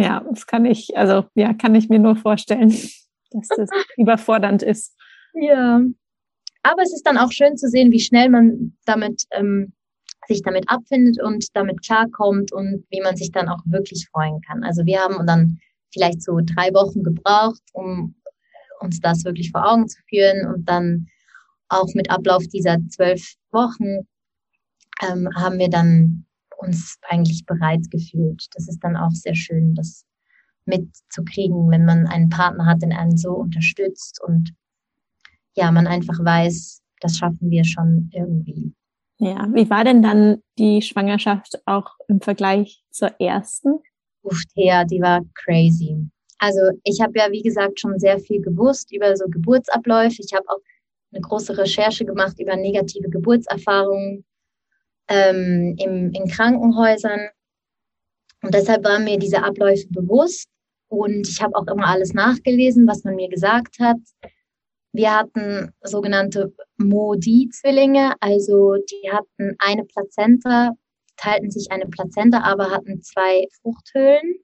Ja, das kann ich, also ja, kann ich mir nur vorstellen, *laughs* dass das überfordernd ist. Ja, aber es ist dann auch schön zu sehen, wie schnell man damit ähm, sich damit abfindet und damit klarkommt und wie man sich dann auch wirklich freuen kann. Also wir haben dann vielleicht so drei Wochen gebraucht, um uns das wirklich vor Augen zu führen und dann auch mit Ablauf dieser zwölf Wochen ähm, haben wir dann uns eigentlich bereit gefühlt. Das ist dann auch sehr schön, das mitzukriegen, wenn man einen Partner hat, der einen so unterstützt und ja, man einfach weiß, das schaffen wir schon irgendwie. Ja, wie war denn dann die Schwangerschaft auch im Vergleich zur ersten? Uff, ja, die war crazy. Also ich habe ja, wie gesagt, schon sehr viel gewusst über so Geburtsabläufe. Ich habe auch eine große Recherche gemacht über negative Geburtserfahrungen ähm, im, in Krankenhäusern. Und deshalb waren mir diese Abläufe bewusst. Und ich habe auch immer alles nachgelesen, was man mir gesagt hat. Wir hatten sogenannte Modi-Zwillinge, also die hatten eine Plazenta, teilten sich eine Plazenta, aber hatten zwei Fruchthöhlen.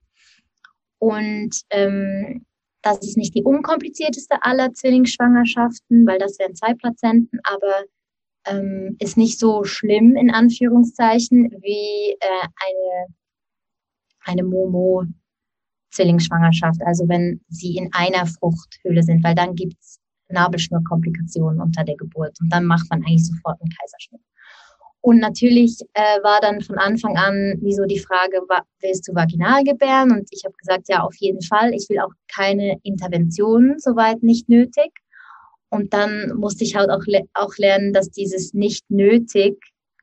Und ähm, das ist nicht die unkomplizierteste aller Zwillingsschwangerschaften, weil das wären zwei Plazenten, aber ähm, ist nicht so schlimm in Anführungszeichen wie äh, eine, eine Momo-Zwillingsschwangerschaft, also wenn sie in einer Fruchthöhle sind, weil dann gibt's Nabelschnurkomplikationen unter der Geburt und dann macht man eigentlich sofort einen Kaiserschnitt. Und natürlich äh, war dann von Anfang an wieso die Frage, willst du vaginal gebären? Und ich habe gesagt, ja, auf jeden Fall. Ich will auch keine Interventionen, soweit nicht nötig. Und dann musste ich halt auch, auch lernen, dass dieses nicht nötig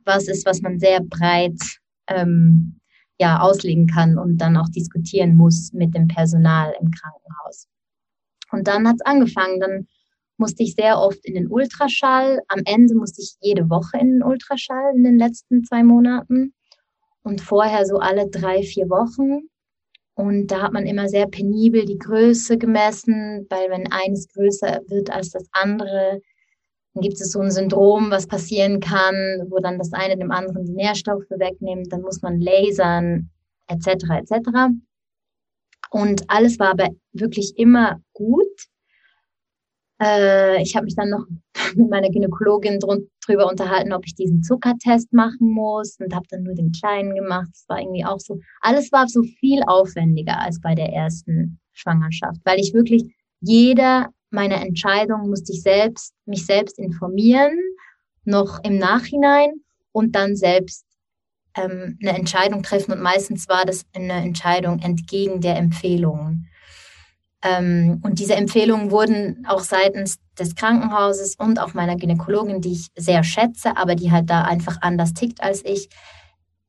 was ist, was man sehr breit ähm, ja, auslegen kann und dann auch diskutieren muss mit dem Personal im Krankenhaus. Und dann hat es angefangen. Dann musste ich sehr oft in den Ultraschall. Am Ende musste ich jede Woche in den Ultraschall in den letzten zwei Monaten. Und vorher so alle drei, vier Wochen. Und da hat man immer sehr penibel die Größe gemessen, weil wenn eines größer wird als das andere, dann gibt es so ein Syndrom, was passieren kann, wo dann das eine dem anderen die Nährstoffe wegnimmt, dann muss man lasern, etc. etc. Und alles war aber wirklich immer gut. Äh, ich habe mich dann noch *laughs* mit meiner Gynäkologin drüber unterhalten, ob ich diesen Zuckertest machen muss und habe dann nur den kleinen gemacht. Das war irgendwie auch so, alles war so viel aufwendiger als bei der ersten Schwangerschaft, weil ich wirklich jeder meiner Entscheidungen musste ich selbst, mich selbst informieren, noch im Nachhinein und dann selbst ähm, eine Entscheidung treffen. Und meistens war das eine Entscheidung entgegen der Empfehlungen. Ähm, und diese Empfehlungen wurden auch seitens des Krankenhauses und auch meiner Gynäkologin, die ich sehr schätze, aber die halt da einfach anders tickt als ich,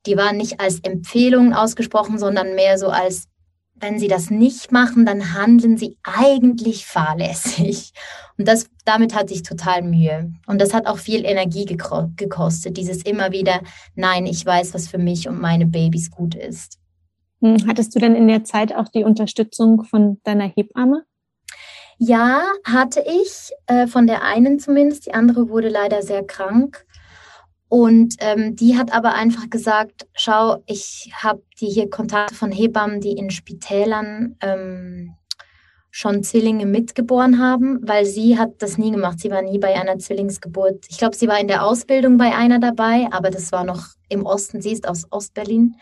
die waren nicht als Empfehlungen ausgesprochen, sondern mehr so als, wenn sie das nicht machen, dann handeln sie eigentlich fahrlässig. Und das, damit hatte ich total Mühe. Und das hat auch viel Energie gekostet, dieses immer wieder, nein, ich weiß, was für mich und meine Babys gut ist. Hm, hattest du denn in der Zeit auch die Unterstützung von deiner Hebamme? Ja, hatte ich, äh, von der einen zumindest. Die andere wurde leider sehr krank. Und ähm, die hat aber einfach gesagt, schau, ich habe die hier Kontakte von Hebammen, die in Spitälern ähm, schon Zwillinge mitgeboren haben, weil sie hat das nie gemacht. Sie war nie bei einer Zwillingsgeburt. Ich glaube, sie war in der Ausbildung bei einer dabei, aber das war noch im Osten. Sie ist aus Ostberlin.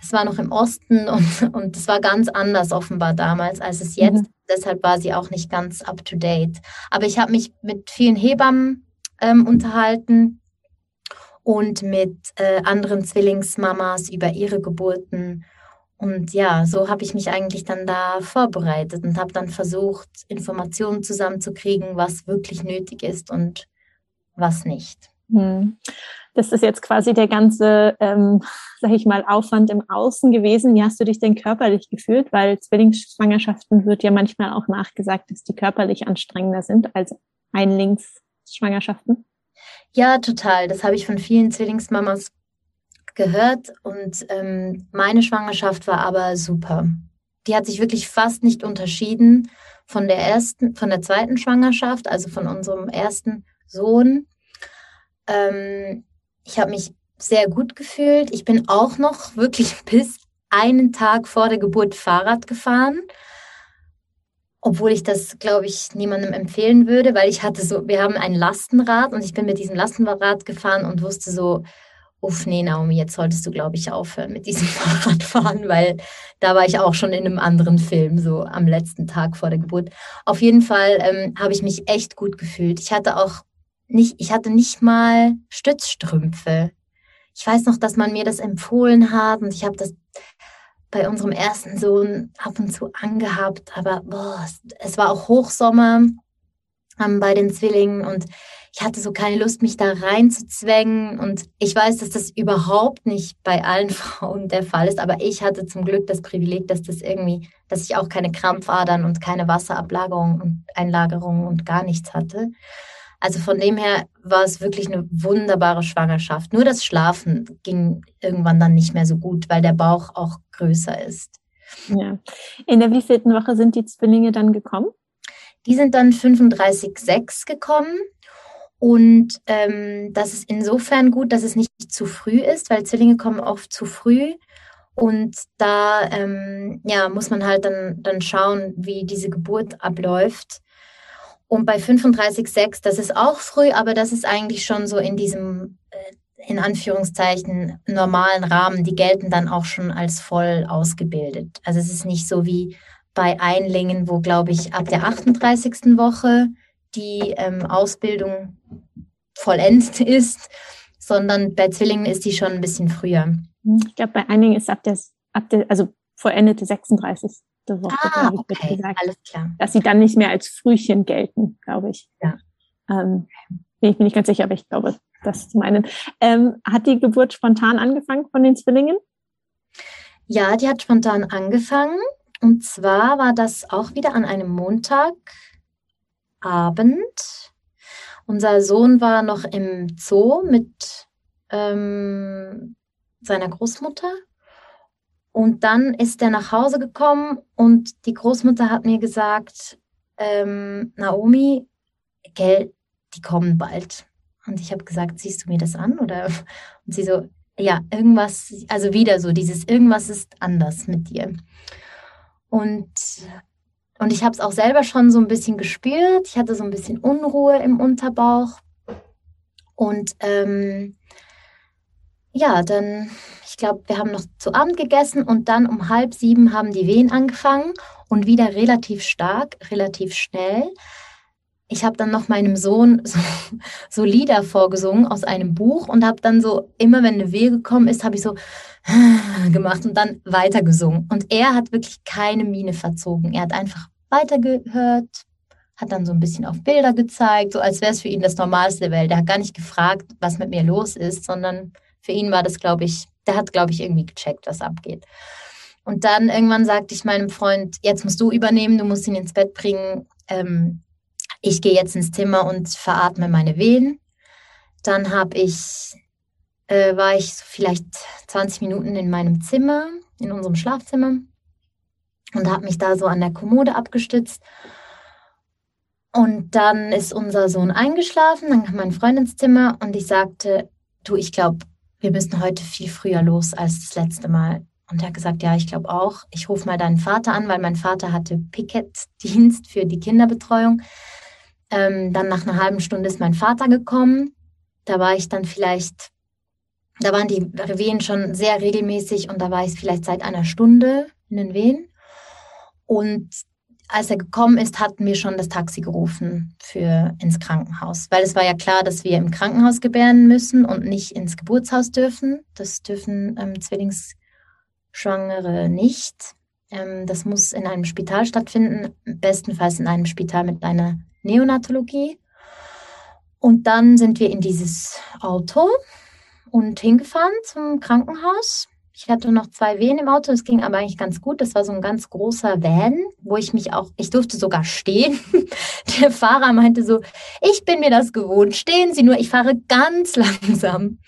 Das war noch im Osten und, und das war ganz anders offenbar damals, als es jetzt. Mhm. Deshalb war sie auch nicht ganz up to date. Aber ich habe mich mit vielen Hebammen ähm, unterhalten und mit äh, anderen Zwillingsmamas über ihre Geburten. Und ja, so habe ich mich eigentlich dann da vorbereitet und habe dann versucht, Informationen zusammenzukriegen, was wirklich nötig ist und was nicht. Hm. Das ist jetzt quasi der ganze, ähm, *laughs* sag ich mal, Aufwand im Außen gewesen. Wie hast du dich denn körperlich gefühlt? Weil Zwillingsschwangerschaften wird ja manchmal auch nachgesagt, dass die körperlich anstrengender sind als Einlingsschwangerschaften. Ja, total. Das habe ich von vielen Zwillingsmamas gehört und ähm, meine Schwangerschaft war aber super. Die hat sich wirklich fast nicht unterschieden von der ersten, von der zweiten Schwangerschaft, also von unserem ersten Sohn. Ähm, ich habe mich sehr gut gefühlt. Ich bin auch noch wirklich *laughs* bis einen Tag vor der Geburt Fahrrad gefahren obwohl ich das, glaube ich, niemandem empfehlen würde, weil ich hatte so, wir haben ein Lastenrad und ich bin mit diesem Lastenrad gefahren und wusste so, uff, nee, Naomi, jetzt solltest du, glaube ich, aufhören mit diesem *laughs* Fahrradfahren, weil da war ich auch schon in einem anderen Film, so am letzten Tag vor der Geburt. Auf jeden Fall ähm, habe ich mich echt gut gefühlt. Ich hatte auch nicht, ich hatte nicht mal Stützstrümpfe. Ich weiß noch, dass man mir das empfohlen hat und ich habe das bei unserem ersten Sohn ab und zu angehabt, aber boah, es war auch Hochsommer ähm, bei den Zwillingen und ich hatte so keine Lust, mich da reinzuzwängen. Und ich weiß, dass das überhaupt nicht bei allen *laughs* Frauen der Fall ist, aber ich hatte zum Glück das Privileg, dass das irgendwie, dass ich auch keine Krampfadern und keine Wasserablagerung und Einlagerung und gar nichts hatte. Also von dem her war es wirklich eine wunderbare Schwangerschaft. Nur das Schlafen ging irgendwann dann nicht mehr so gut, weil der Bauch auch größer ist. Ja. In der wievielten Woche sind die Zwillinge dann gekommen? Die sind dann 35,6 gekommen. Und ähm, das ist insofern gut, dass es nicht zu früh ist, weil Zwillinge kommen oft zu früh. Und da ähm, ja, muss man halt dann, dann schauen, wie diese Geburt abläuft. Und bei 35,6, das ist auch früh, aber das ist eigentlich schon so in diesem, äh, in Anführungszeichen, normalen Rahmen. Die gelten dann auch schon als voll ausgebildet. Also es ist nicht so wie bei Einlingen, wo, glaube ich, ab der 38. Woche die ähm, Ausbildung vollendet *laughs* ist, sondern bei Zwillingen ist die schon ein bisschen früher. Ich glaube, bei einigen ist ab der, ab der also vollendete 36 Woche, ah, ich, okay. gesagt. Alles klar. Dass sie dann nicht mehr als Frühchen gelten, glaube ich. Ja. Ähm, bin ich mir nicht ganz sicher, aber ich glaube, das zu meinen. Ähm, hat die Geburt spontan angefangen von den Zwillingen? Ja, die hat spontan angefangen. Und zwar war das auch wieder an einem Montagabend. Unser Sohn war noch im Zoo mit ähm, seiner Großmutter und dann ist er nach Hause gekommen und die Großmutter hat mir gesagt, ähm, Naomi, gell, die kommen bald. Und ich habe gesagt, siehst du mir das an? Oder *laughs* und sie so, ja, irgendwas, also wieder so, dieses irgendwas ist anders mit dir. Und, und ich habe es auch selber schon so ein bisschen gespürt. Ich hatte so ein bisschen Unruhe im Unterbauch. Und ähm, ja, dann ich glaube, wir haben noch zu Abend gegessen und dann um halb sieben haben die Wehen angefangen und wieder relativ stark, relativ schnell. Ich habe dann noch meinem Sohn *laughs* so, so, Lieder vorgesungen aus einem Buch und habe dann so, immer wenn eine Wehe gekommen ist, habe ich so *sighs* gemacht und dann weitergesungen. Und er hat wirklich keine Miene verzogen. Er hat einfach weitergehört, hat dann so ein bisschen auf Bilder gezeigt, so als wäre es für ihn das Normalste der Welt. Er hat gar nicht gefragt, was mit mir los ist, sondern für ihn war das, glaube ich, der hat, glaube ich, irgendwie gecheckt, was abgeht. Und dann irgendwann sagte ich meinem Freund, jetzt musst du übernehmen, du musst ihn ins Bett bringen. Ähm, ich gehe jetzt ins Zimmer und veratme meine Wehen. Dann habe ich, äh, war ich so vielleicht 20 Minuten in meinem Zimmer, in unserem Schlafzimmer und habe mich da so an der Kommode abgestützt. Und dann ist unser Sohn eingeschlafen, dann kam mein Freund ins Zimmer und ich sagte, du, ich glaube, wir müssen heute viel früher los als das letzte Mal. Und er hat gesagt, ja, ich glaube auch. Ich rufe mal deinen Vater an, weil mein Vater hatte Picket-Dienst für die Kinderbetreuung. Ähm, dann nach einer halben Stunde ist mein Vater gekommen. Da war ich dann vielleicht, da waren die Wehen schon sehr regelmäßig und da war ich vielleicht seit einer Stunde in den Wehen. Und als er gekommen ist, hatten wir schon das Taxi gerufen für ins Krankenhaus, weil es war ja klar, dass wir im Krankenhaus gebären müssen und nicht ins Geburtshaus dürfen. Das dürfen ähm, Zwillingsschwangere nicht. Ähm, das muss in einem Spital stattfinden, bestenfalls in einem Spital mit einer Neonatologie. Und dann sind wir in dieses Auto und hingefahren zum Krankenhaus. Ich hatte noch zwei Wehen im Auto, es ging aber eigentlich ganz gut. Das war so ein ganz großer Van, wo ich mich auch, ich durfte sogar stehen. *laughs* Der Fahrer meinte so, ich bin mir das gewohnt, stehen Sie nur, ich fahre ganz *laughs* langsam.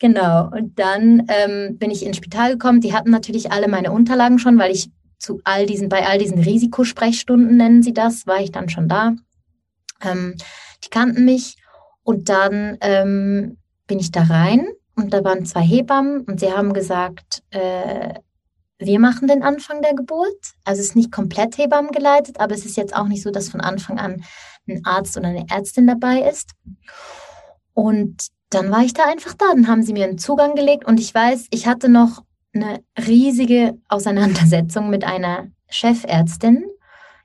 Genau, und dann ähm, bin ich ins Spital gekommen. Die hatten natürlich alle meine Unterlagen schon, weil ich zu all diesen, bei all diesen Risikosprechstunden nennen sie das, war ich dann schon da. Ähm, die kannten mich und dann ähm, bin ich da rein und da waren zwei Hebammen und sie haben gesagt, äh, wir machen den Anfang der Geburt. Also es ist nicht komplett Hebammen geleitet, aber es ist jetzt auch nicht so, dass von Anfang an ein Arzt oder eine Ärztin dabei ist. Und dann war ich da einfach da. Dann haben sie mir einen Zugang gelegt und ich weiß, ich hatte noch eine riesige Auseinandersetzung mit einer Chefärztin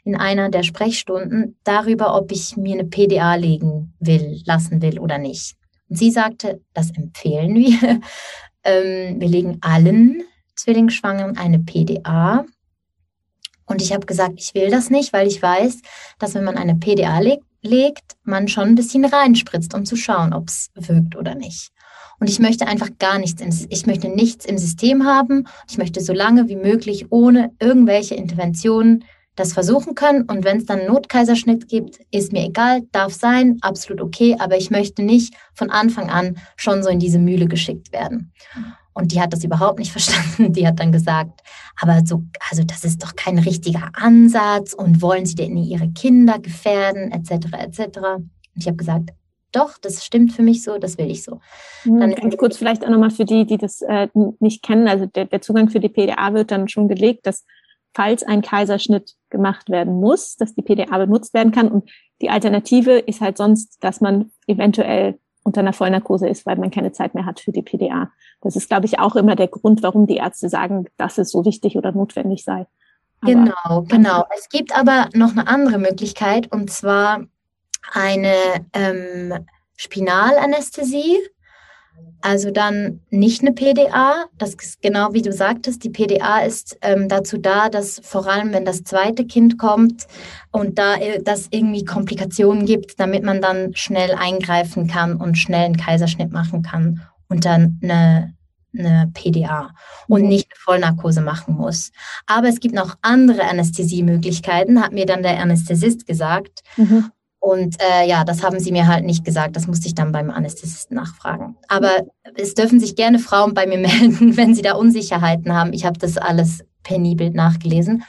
in einer der Sprechstunden darüber, ob ich mir eine PDA legen will, lassen will oder nicht. Und sie sagte, das empfehlen wir. *laughs* ähm, wir legen allen Zwillingsschwangeren eine PDA. Und ich habe gesagt, ich will das nicht, weil ich weiß, dass wenn man eine PDA legt, legt man schon ein bisschen reinspritzt, um zu schauen, ob es wirkt oder nicht. Und ich möchte einfach gar nichts, im, ich möchte nichts im System haben. Ich möchte so lange wie möglich ohne irgendwelche Interventionen das versuchen können. Und wenn es dann einen Notkaiserschnitt gibt, ist mir egal, darf sein, absolut okay, aber ich möchte nicht von Anfang an schon so in diese Mühle geschickt werden. Und die hat das überhaupt nicht *laughs* verstanden. Die hat dann gesagt, aber so, also das ist doch kein richtiger Ansatz und wollen Sie denn Ihre Kinder gefährden, etc., etc. Und ich habe gesagt, doch, das stimmt für mich so, das will ich so. Dann Ganz kurz vielleicht auch nochmal für die, die das äh, nicht kennen, also der, der Zugang für die PDA wird dann schon gelegt, dass falls ein Kaiserschnitt gemacht werden muss, dass die PDA benutzt werden kann. Und die Alternative ist halt sonst, dass man eventuell unter einer Vollnarkose ist, weil man keine Zeit mehr hat für die PDA. Das ist, glaube ich, auch immer der Grund, warum die Ärzte sagen, dass es so wichtig oder notwendig sei. Aber genau, genau. Es gibt aber noch eine andere Möglichkeit und zwar eine ähm, Spinalanästhesie. Also dann nicht eine PDA. Das ist genau wie du sagtest. Die PDA ist ähm, dazu da, dass vor allem, wenn das zweite Kind kommt und da äh, das irgendwie Komplikationen gibt, damit man dann schnell eingreifen kann und schnell einen Kaiserschnitt machen kann und dann eine, eine PDA und mhm. nicht eine Vollnarkose machen muss. Aber es gibt noch andere Anästhesiemöglichkeiten, hat mir dann der Anästhesist gesagt. Mhm. Und äh, ja, das haben sie mir halt nicht gesagt. Das musste ich dann beim Anästhesisten nachfragen. Aber es dürfen sich gerne Frauen bei mir *laughs* melden, wenn sie da Unsicherheiten haben. Ich habe das alles penibel nachgelesen.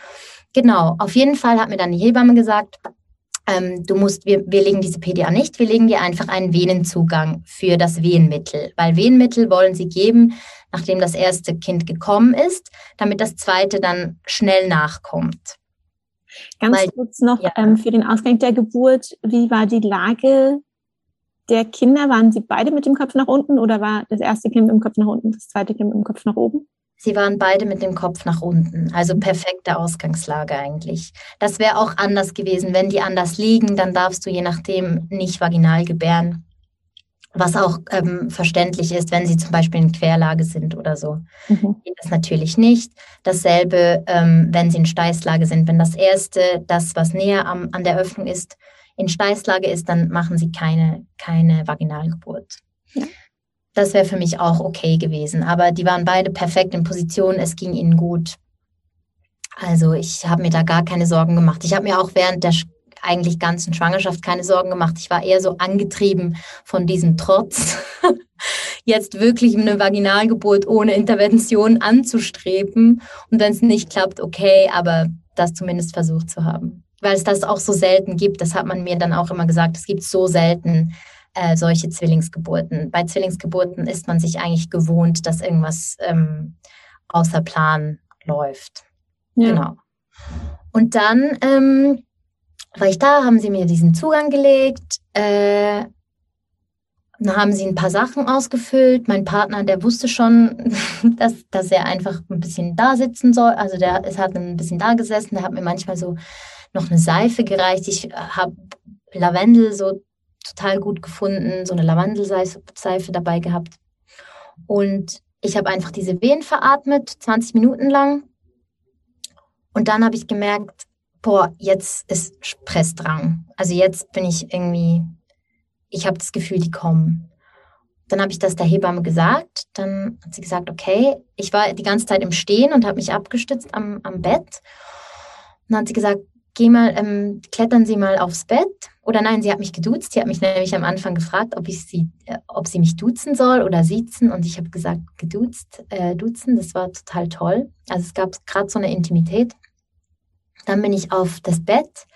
Genau, auf jeden Fall hat mir dann die Hebamme gesagt, ähm, du musst, wir, wir legen diese PDA nicht, wir legen dir einfach einen Venenzugang für das Wehenmittel. Weil Wehenmittel wollen sie geben, nachdem das erste Kind gekommen ist, damit das zweite dann schnell nachkommt. Ganz Weil, kurz noch ja. ähm, für den Ausgang der Geburt, wie war die Lage der Kinder? Waren sie beide mit dem Kopf nach unten oder war das erste Kind mit dem Kopf nach unten, das zweite Kind mit dem Kopf nach oben? Sie waren beide mit dem Kopf nach unten, also perfekte Ausgangslage eigentlich. Das wäre auch anders gewesen. Wenn die anders liegen, dann darfst du je nachdem nicht vaginal gebären was auch ähm, verständlich ist, wenn sie zum Beispiel in Querlage sind oder so. Mhm. Geht das natürlich nicht. Dasselbe, ähm, wenn sie in Steißlage sind. Wenn das erste, das, was näher am, an der Öffnung ist, in Steißlage ist, dann machen sie keine, keine Vaginalgeburt. Ja. Das wäre für mich auch okay gewesen. Aber die waren beide perfekt in Position. Es ging ihnen gut. Also ich habe mir da gar keine Sorgen gemacht. Ich habe mir auch während der eigentlich ganzen Schwangerschaft keine Sorgen gemacht. Ich war eher so angetrieben von diesem Trotz, *laughs* jetzt wirklich eine Vaginalgeburt ohne Intervention anzustreben. Und wenn es nicht klappt, okay, aber das zumindest versucht zu haben. Weil es das auch so selten gibt, das hat man mir dann auch immer gesagt, es gibt so selten äh, solche Zwillingsgeburten. Bei Zwillingsgeburten ist man sich eigentlich gewohnt, dass irgendwas ähm, außer Plan läuft. Ja. Genau. Und dann ähm, war ich da, haben sie mir diesen Zugang gelegt. Äh, dann haben sie ein paar Sachen ausgefüllt. Mein Partner, der wusste schon, *laughs* dass, dass er einfach ein bisschen da sitzen soll. Also der ist, hat ein bisschen da gesessen. Der hat mir manchmal so noch eine Seife gereicht. Ich habe Lavendel so total gut gefunden, so eine Lavendelseife dabei gehabt. Und ich habe einfach diese Wehen veratmet, 20 Minuten lang. Und dann habe ich gemerkt, boah, jetzt ist Pressdrang. Also jetzt bin ich irgendwie ich habe das Gefühl, die kommen. Dann habe ich das der Hebamme gesagt. Dann hat sie gesagt, okay, ich war die ganze Zeit im Stehen und habe mich abgestützt am, am Bett. Dann hat sie gesagt, geh mal, ähm, klettern Sie mal aufs Bett. Oder nein, sie hat mich geduzt. Sie hat mich nämlich am Anfang gefragt, ob ich sie, äh, ob sie mich duzen soll oder siezen. Und ich habe gesagt, geduzt, äh, duzen. Das war total toll. Also es gab gerade so eine Intimität. Dann bin ich auf das Bett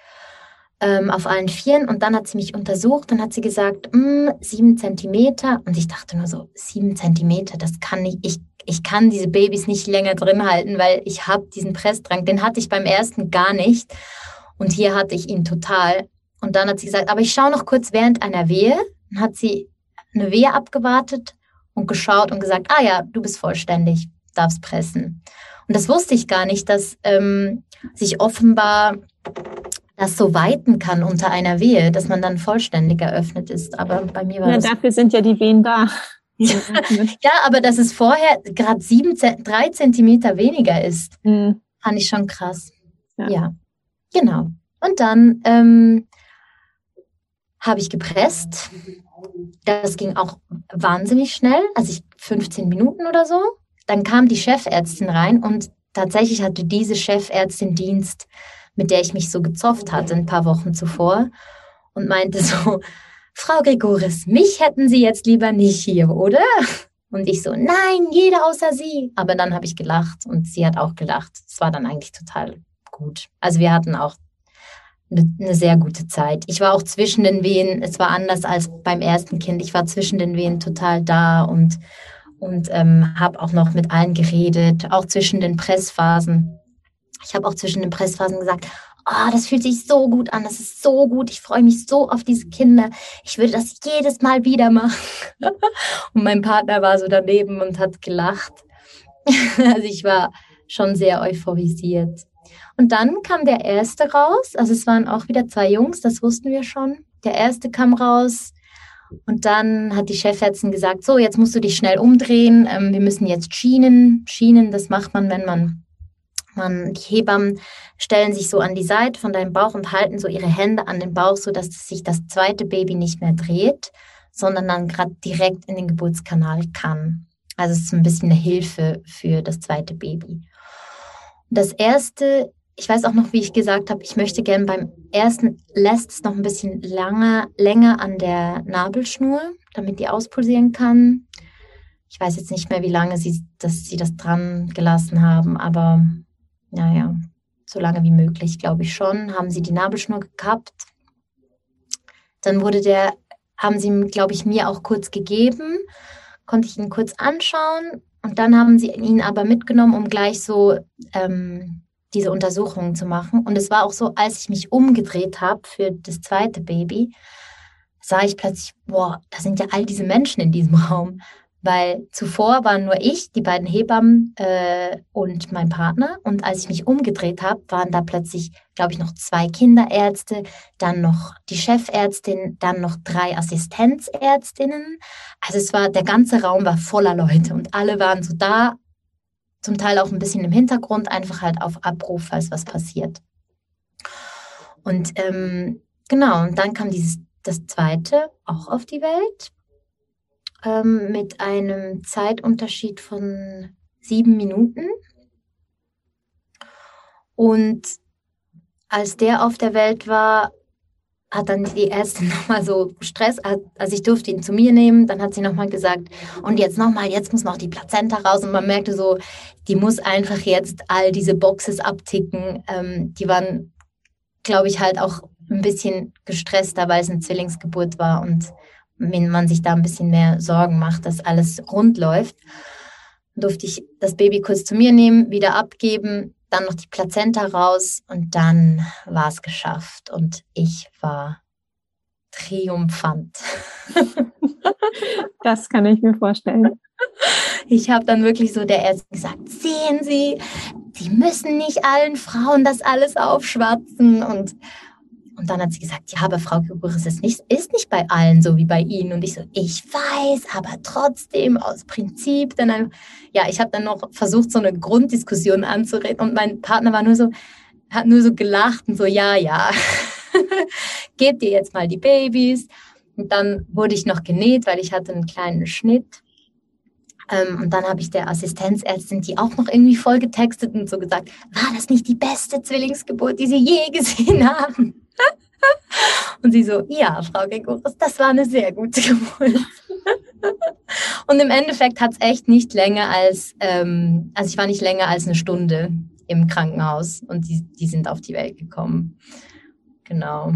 ähm, auf allen Vieren und dann hat sie mich untersucht und hat sie gesagt, mm, sieben Zentimeter. Und ich dachte nur so, sieben Zentimeter, das kann ich, ich, ich kann diese Babys nicht länger drin halten, weil ich habe diesen Pressdrang, den hatte ich beim ersten gar nicht. Und hier hatte ich ihn total. Und dann hat sie gesagt, aber ich schaue noch kurz während einer Wehe. Dann hat sie eine Wehe abgewartet und geschaut und gesagt, ah ja, du bist vollständig, darfst pressen. Und das wusste ich gar nicht, dass ähm, sich offenbar das so weiten kann unter einer Wehe, dass man dann vollständig eröffnet ist. Aber bei mir war ja, das. Dafür sind ja die Wehen da. ja, *laughs* aber dass es vorher gerade sieben, drei Zentimeter weniger ist, mhm. fand ich schon krass. Ja, ja. genau. Und dann ähm, habe ich gepresst. Das ging auch wahnsinnig schnell, also ich 15 Minuten oder so. Dann kam die Chefärztin rein und tatsächlich hatte diese Chefärztin Dienst mit der ich mich so gezofft hatte ein paar Wochen zuvor und meinte so, *laughs* Frau Gregoris, mich hätten Sie jetzt lieber nicht hier, oder? Und ich so, nein, jeder außer Sie. Aber dann habe ich gelacht und sie hat auch gelacht. Es war dann eigentlich total gut. Also wir hatten auch eine, sehr gute Zeit. Ich war auch zwischen den Wehen, es war anders als beim ersten Kind. Ich war zwischen den Wehen total da und, und ähm, habe auch noch mit allen geredet, auch zwischen den Pressphasen. Ich habe auch zwischen den Pressphasen gesagt, oh, das fühlt sich so gut an, das ist so gut, ich freue mich so auf diese Kinder, ich würde das jedes Mal wieder machen. *laughs* und mein Partner war so daneben und hat gelacht. *laughs* also ich war schon sehr euphorisiert. Und dann kam der erste raus, also es waren auch wieder zwei Jungs, das wussten wir schon. Der erste kam raus und dann hat die Chefärztin gesagt, so, jetzt musst du dich schnell umdrehen, ähm, wir müssen jetzt Schienen. Schienen, das macht man, wenn man man, die Hebammen stellen sich so an die Seite von deinem Bauch und halten so ihre Hände an den Bauch, so dass sich das zweite Baby nicht mehr dreht, sondern dann gerade direkt in den Geburtskanal kann. Also es ist ein bisschen eine Hilfe für das zweite Baby. das erste, ich weiß auch noch, wie ich gesagt habe, ich möchte gerne beim ersten lässt es noch ein bisschen lange, länger an der Nabelschnur, damit die auspulsieren kann. Ich weiß jetzt nicht mehr, wie lange sie, dass sie das dran gelassen haben, aber naja, so lange wie möglich, glaube ich schon, haben sie die Nabelschnur gekappt. Dann wurde der, haben sie, glaube ich, mir auch kurz gegeben, konnte ich ihn kurz anschauen und dann haben sie ihn aber mitgenommen, um gleich so ähm, diese Untersuchungen zu machen. Und es war auch so, als ich mich umgedreht habe für das zweite Baby, sah ich plötzlich, boah, da sind ja all diese Menschen in diesem *laughs* Raum weil zuvor waren nur ich, die beiden Hebammen äh, und mein Partner. Und als ich mich umgedreht habe, waren da plötzlich, glaube ich, noch zwei Kinderärzte, dann noch die Chefärztin, dann noch drei Assistenzärztinnen. Also es war, der ganze Raum war voller Leute und alle waren so da, zum Teil auch ein bisschen im Hintergrund, einfach halt auf Abruf, falls was passiert. Und ähm, genau, und dann kam dieses das zweite auch auf die Welt ähm, mit einem Zeitunterschied von sieben Minuten. Und als der auf der Welt war, hat dann die Ärztin *laughs* nochmal so Stress, also ich durfte ihn zu mir nehmen, dann hat sie nochmal gesagt, und jetzt nochmal, jetzt muss noch die Plazenta raus und man merkte so, die muss einfach jetzt all diese Boxes abticken. Ähm, die waren, glaube ich, halt auch ein bisschen gestresster, weil es eine Zwillingsgeburt war und wenn man sich da ein bisschen mehr Sorgen macht, dass alles rund läuft, durfte ich das Baby kurz zu mir nehmen, wieder abgeben, dann noch die Plazenta raus und dann war es geschafft und ich war triumphant. *laughs* Das kann ich mir vorstellen. Ich habe dann wirklich so der Ärztin gesagt, sehen Sie, Sie müssen nicht allen Frauen das alles aufschwatzen und und dann hat sie gesagt, ja, aber Frau Kuburis ist nicht, ist nicht bei allen so wie bei Ihnen. Und ich so, ich weiß, aber trotzdem aus Prinzip. Dann, ein, ja, ich habe dann noch versucht, so eine Grunddiskussion anzureden. Und mein Partner war nur so, hat nur so gelacht und so, ja, ja, *laughs* gebt ihr jetzt mal die Babys. Und dann wurde ich noch genäht, weil ich hatte einen kleinen Schnitt. Ähm, und dann habe ich der Assistenzärztin, die auch noch irgendwie voll getextet und so gesagt, war das nicht die beste Zwillingsgeburt, die Sie je *laughs* gesehen haben? Und sie so, ja, Frau Gregoris, das war eine sehr gute Geburt. Und im Endeffekt hat es echt nicht länger als, ähm, also ich war nicht länger als eine Stunde im Krankenhaus und die, die sind auf die Welt gekommen. Genau.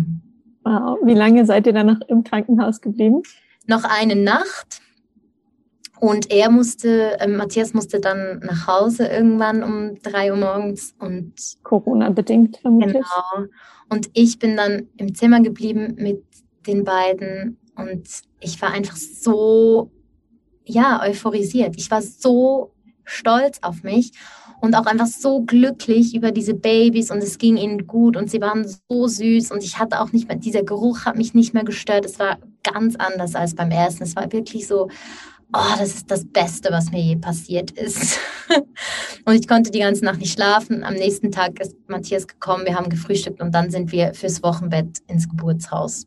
Wow. Wie lange seid ihr dann noch im Krankenhaus geblieben? Noch eine Nacht. Und er musste, äh, Matthias musste dann nach Hause irgendwann um drei Uhr morgens und Corona-bedingt vermutlich. Genau. Und ich bin dann im Zimmer geblieben mit den beiden und ich war einfach so, ja, euphorisiert. Ich war so stolz auf mich und auch einfach so glücklich über diese Babys und es ging ihnen gut und sie waren so süß und ich hatte auch nicht mehr, dieser Geruch hat mich nicht mehr gestört. Es war ganz anders als beim ersten. Es war wirklich so, oh, das ist das Beste, was mir je passiert ist. *laughs* und ich konnte die ganze Nacht nicht schlafen. Am nächsten Tag ist Matthias gekommen, wir haben gefrühstückt und dann sind wir fürs Wochenbett ins Geburtshaus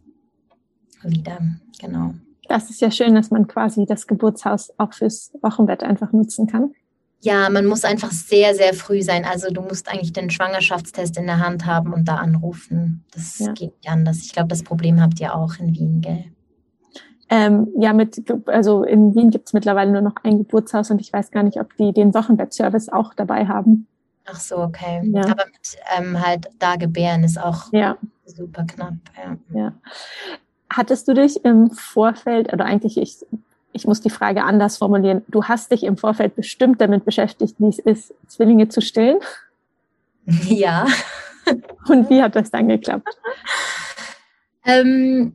wieder. Genau. Das ist ja schön, dass man quasi das Geburtshaus auch fürs Wochenbett einfach nutzen kann. Ja, man muss einfach sehr, sehr früh sein. Also du musst eigentlich den Schwangerschaftstest in der Hand haben und da anrufen. Das ja. geht nicht anders. Ich glaube, das Problem habt ihr auch in Wien, gell? Ähm, ja, mit, also in Wien gibt es mittlerweile nur noch ein Geburtshaus und ich weiß gar nicht, ob die den Wochenbettservice auch dabei haben. Ach so, okay. Ja. Aber mit ähm, halt da gebären ist auch ja. super knapp. Ja. ja. Hattest du dich im Vorfeld, oder eigentlich ich, ich muss die Frage anders formulieren, du hast dich im Vorfeld bestimmt damit beschäftigt, wie es ist, Zwillinge zu stillen? *laughs* Ja. Und wie hat das dann geklappt? *laughs* Ähm,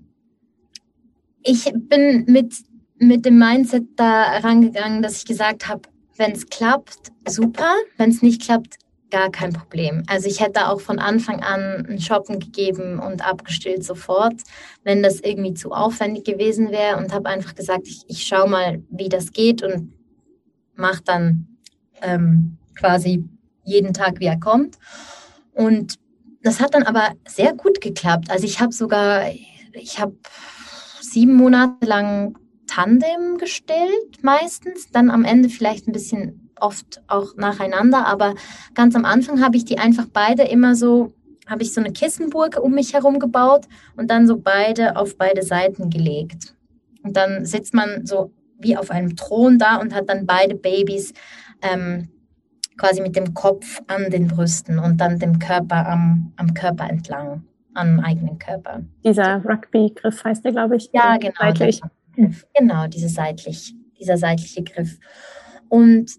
ich bin mit, mit dem Mindset da rangegangen, dass ich gesagt habe, wenn es klappt, super. Wenn es nicht klappt, gar kein Problem. Also ich hätte auch von Anfang an ein Shoppen gegeben und abgestillt sofort, wenn das irgendwie zu aufwendig gewesen wäre und habe einfach gesagt, ich, ich schaue mal, wie das geht und mache dann ähm, quasi jeden Tag, wie er kommt. Und das hat dann aber sehr gut geklappt. Also ich habe sogar, ich habe sieben Monate lang Tandem gestellt, meistens. Dann am Ende vielleicht ein bisschen oft auch nacheinander. Aber ganz am Anfang habe ich die einfach beide immer so, habe ich so eine Kissenburg um mich herum gebaut und dann so beide auf beide Seiten gelegt. Und dann sitzt man so wie auf einem Thron da und hat dann beide Babys ähm, quasi mit dem Kopf an den Brüsten und dann dem Körper am, am Körper entlang am eigenen Körper. Dieser Rugby-Griff heißt der, glaube ich. Ja, genau. Seitlich. Genau, diese seitlich, dieser seitliche Griff. Und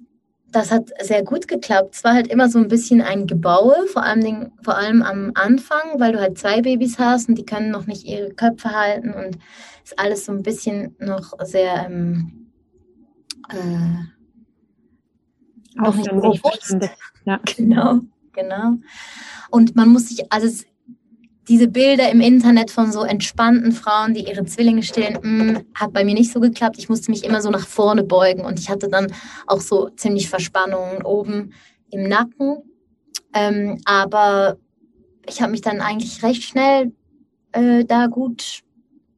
das hat sehr gut geklappt. Es war halt immer so ein bisschen ein Gebaue, vor allem, vor allem am Anfang, weil du halt zwei Babys hast und die können noch nicht ihre Köpfe halten und ist alles so ein bisschen noch sehr ähm, äh, auch nicht bewusst. Ja. *laughs* Genau, genau. Und man muss sich, also es diese Bilder im Internet von so entspannten Frauen, die ihre Zwillinge stillen, mh, mm, hat bei mir nicht so geklappt. Ich musste mich immer so nach vorne beugen und ich hatte dann auch so ziemlich Verspannungen oben im Nacken. Ähm, aber ich habe mich dann eigentlich recht schnell äh, da gut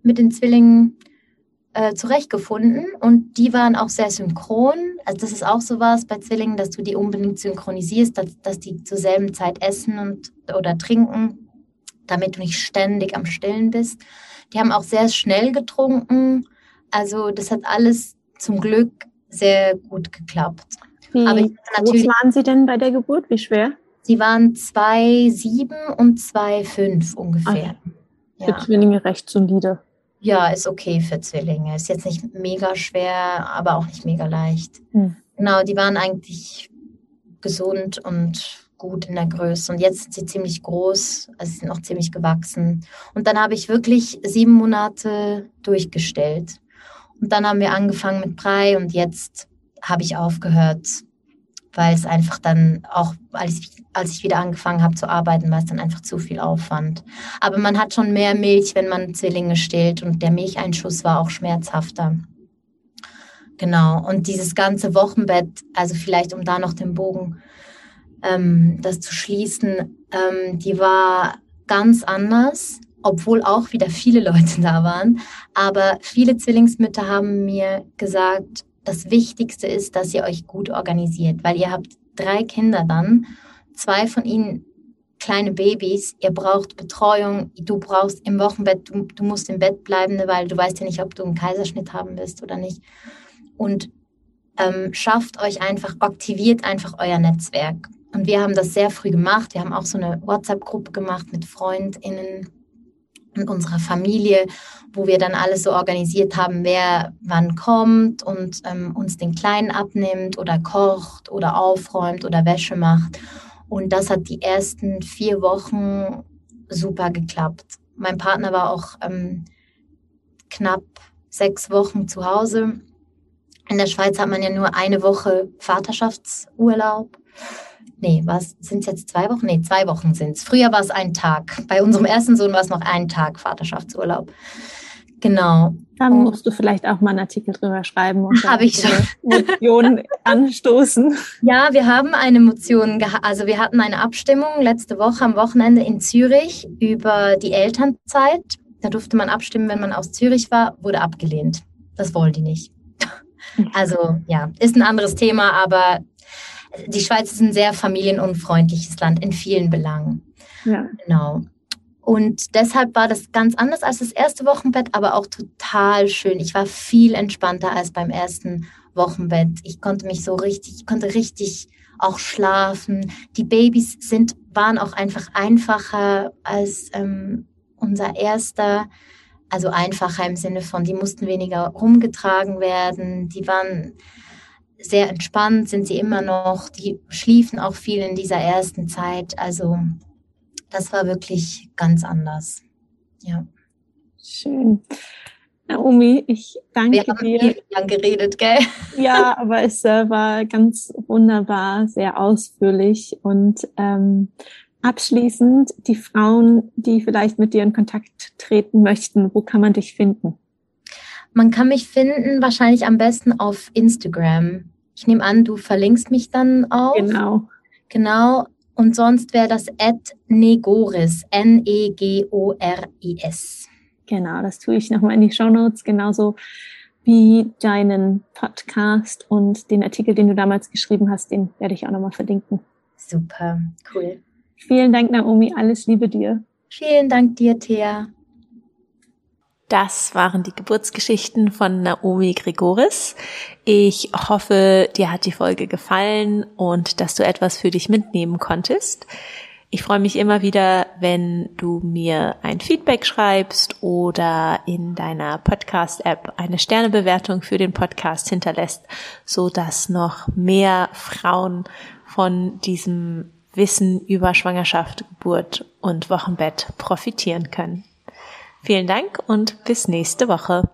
mit den Zwillingen äh, zurechtgefunden und die waren auch sehr synchron. Also das ist auch so was bei Zwillingen, dass du die unbedingt synchronisierst, dass, dass die zur selben Zeit essen und oder trinken damit du nicht ständig am Stillen bist. Die haben auch sehr schnell getrunken. Also das hat alles zum Glück sehr gut geklappt. Wie Aber groß waren Sie denn bei der Geburt? Wie schwer? Sie waren 2,7 und 2,5 ungefähr. Ja. Für Zwillinge recht solide. Ja, ist okay für Zwillinge. Ist jetzt nicht mega schwer, aber auch nicht mega leicht. Hm. Genau, die waren eigentlich gesund und gut in der Größe. Und jetzt sind sie ziemlich groß, also sie sind auch ziemlich gewachsen. Und dann habe ich wirklich sieben Monate durchgestellt. Und dann haben wir angefangen mit Brei und jetzt habe ich aufgehört, weil es einfach dann auch, als ich, als ich wieder angefangen habe zu arbeiten, war es dann einfach zu viel Aufwand. Aber man hat schon mehr Milch, wenn man Zwillinge stillt und der Milcheinschuss war auch schmerzhafter. Genau. Und dieses ganze Wochenbett, also vielleicht um da noch den Bogen ähm, das zu schließen, ähm, die war ganz anders, obwohl auch wieder viele Leute *laughs* da waren. Aber viele Zwillingsmütter haben mir gesagt, das Wichtigste ist, dass ihr euch gut organisiert, weil ihr habt drei Kinder dann, zwei von ihnen kleine Babys, ihr braucht Betreuung, du brauchst im Wochenbett, du, du musst im Bett bleiben, weil du weißt ja nicht, ob du einen Kaiserschnitt haben wirst oder nicht. Und ähm, schafft euch einfach, aktiviert einfach euer Netzwerk. Und wir haben das sehr früh gemacht. Wir haben auch so eine WhatsApp-Gruppe gemacht mit FreundInnen und unserer Familie, wo wir dann alles so organisiert haben, wer wann kommt und ähm, uns den Kleinen abnimmt oder kocht oder aufräumt oder Wäsche macht. Und das hat die ersten vier Wochen super geklappt. Mein Partner war auch ähm, knapp sechs Wochen zu Hause. In der Schweiz hat man ja nur eine Woche Vaterschaftsurlaub nee, was sind es jetzt zwei Wochen? Nee, zwei Wochen sind es. Früher war es ein Tag. Bei unserem ersten Sohn war es noch ein Tag Vaterschaftsurlaub. Genau. Da musst du vielleicht auch mal einen Artikel drüber schreiben und *laughs* habe ich schon Motion *laughs* anstoßen. Ja, wir haben eine Motion gehabt. Also wir hatten eine Abstimmung letzte Woche am Wochenende in Zürich über die Elternzeit. Da durfte man abstimmen, wenn man aus Zürich war, wurde abgelehnt. Das wollen die nicht. Also ja, ist ein anderes Thema, aber die Schweiz ist ein sehr familienunfreundliches Land in vielen Belangen. Ja. Genau. Und deshalb war das ganz anders als das erste Wochenbett, aber auch total schön. Ich war viel entspannter als beim ersten Wochenbett. Ich konnte mich so richtig, ich konnte richtig auch schlafen. Die Babys sind, waren auch einfach einfacher als ähm, unser erster. Also einfacher im Sinne von, die mussten weniger rumgetragen werden. Die waren sehr entspannt sind sie immer noch. Die schliefen auch viel in dieser ersten Zeit. Also das war wirklich ganz anders. Ja. Schön. Naomi, ich danke Wir haben dir. lang geredet, gell? *laughs* Ja, aber es äh, war ganz wunderbar, sehr ausführlich und ähm, abschließend die Frauen, die vielleicht mit dir in Kontakt treten möchten, wo kann man dich finden? Man kann mich finden wahrscheinlich am besten auf Instagram. Ich nehme an, du verlinkst mich dann auch. Genau. Genau. Und sonst wäre das at Negoris, N-E-G-O-R-I-S. Genau, das tue ich nochmal in die Show Notes, genauso wie deinen Podcast und den Artikel, den du damals geschrieben hast, den werde ich auch nochmal verlinken. Super, cool. Vielen Dank, Naomi. Alles Liebe dir. Vielen Dank dir, Thea. Das waren die Geburtsgeschichten von Naomi Gregoris. Ich hoffe, dir hat die Folge gefallen und dass du etwas für dich mitnehmen konntest. Ich freue mich immer wieder, wenn du mir ein Feedback schreibst oder in deiner Podcast-App eine Sternebewertung für den Podcast hinterlässt, so dass noch mehr Frauen von diesem Wissen über Schwangerschaft, Geburt und Wochenbett profitieren können. Vielen Dank und bis nächste Woche.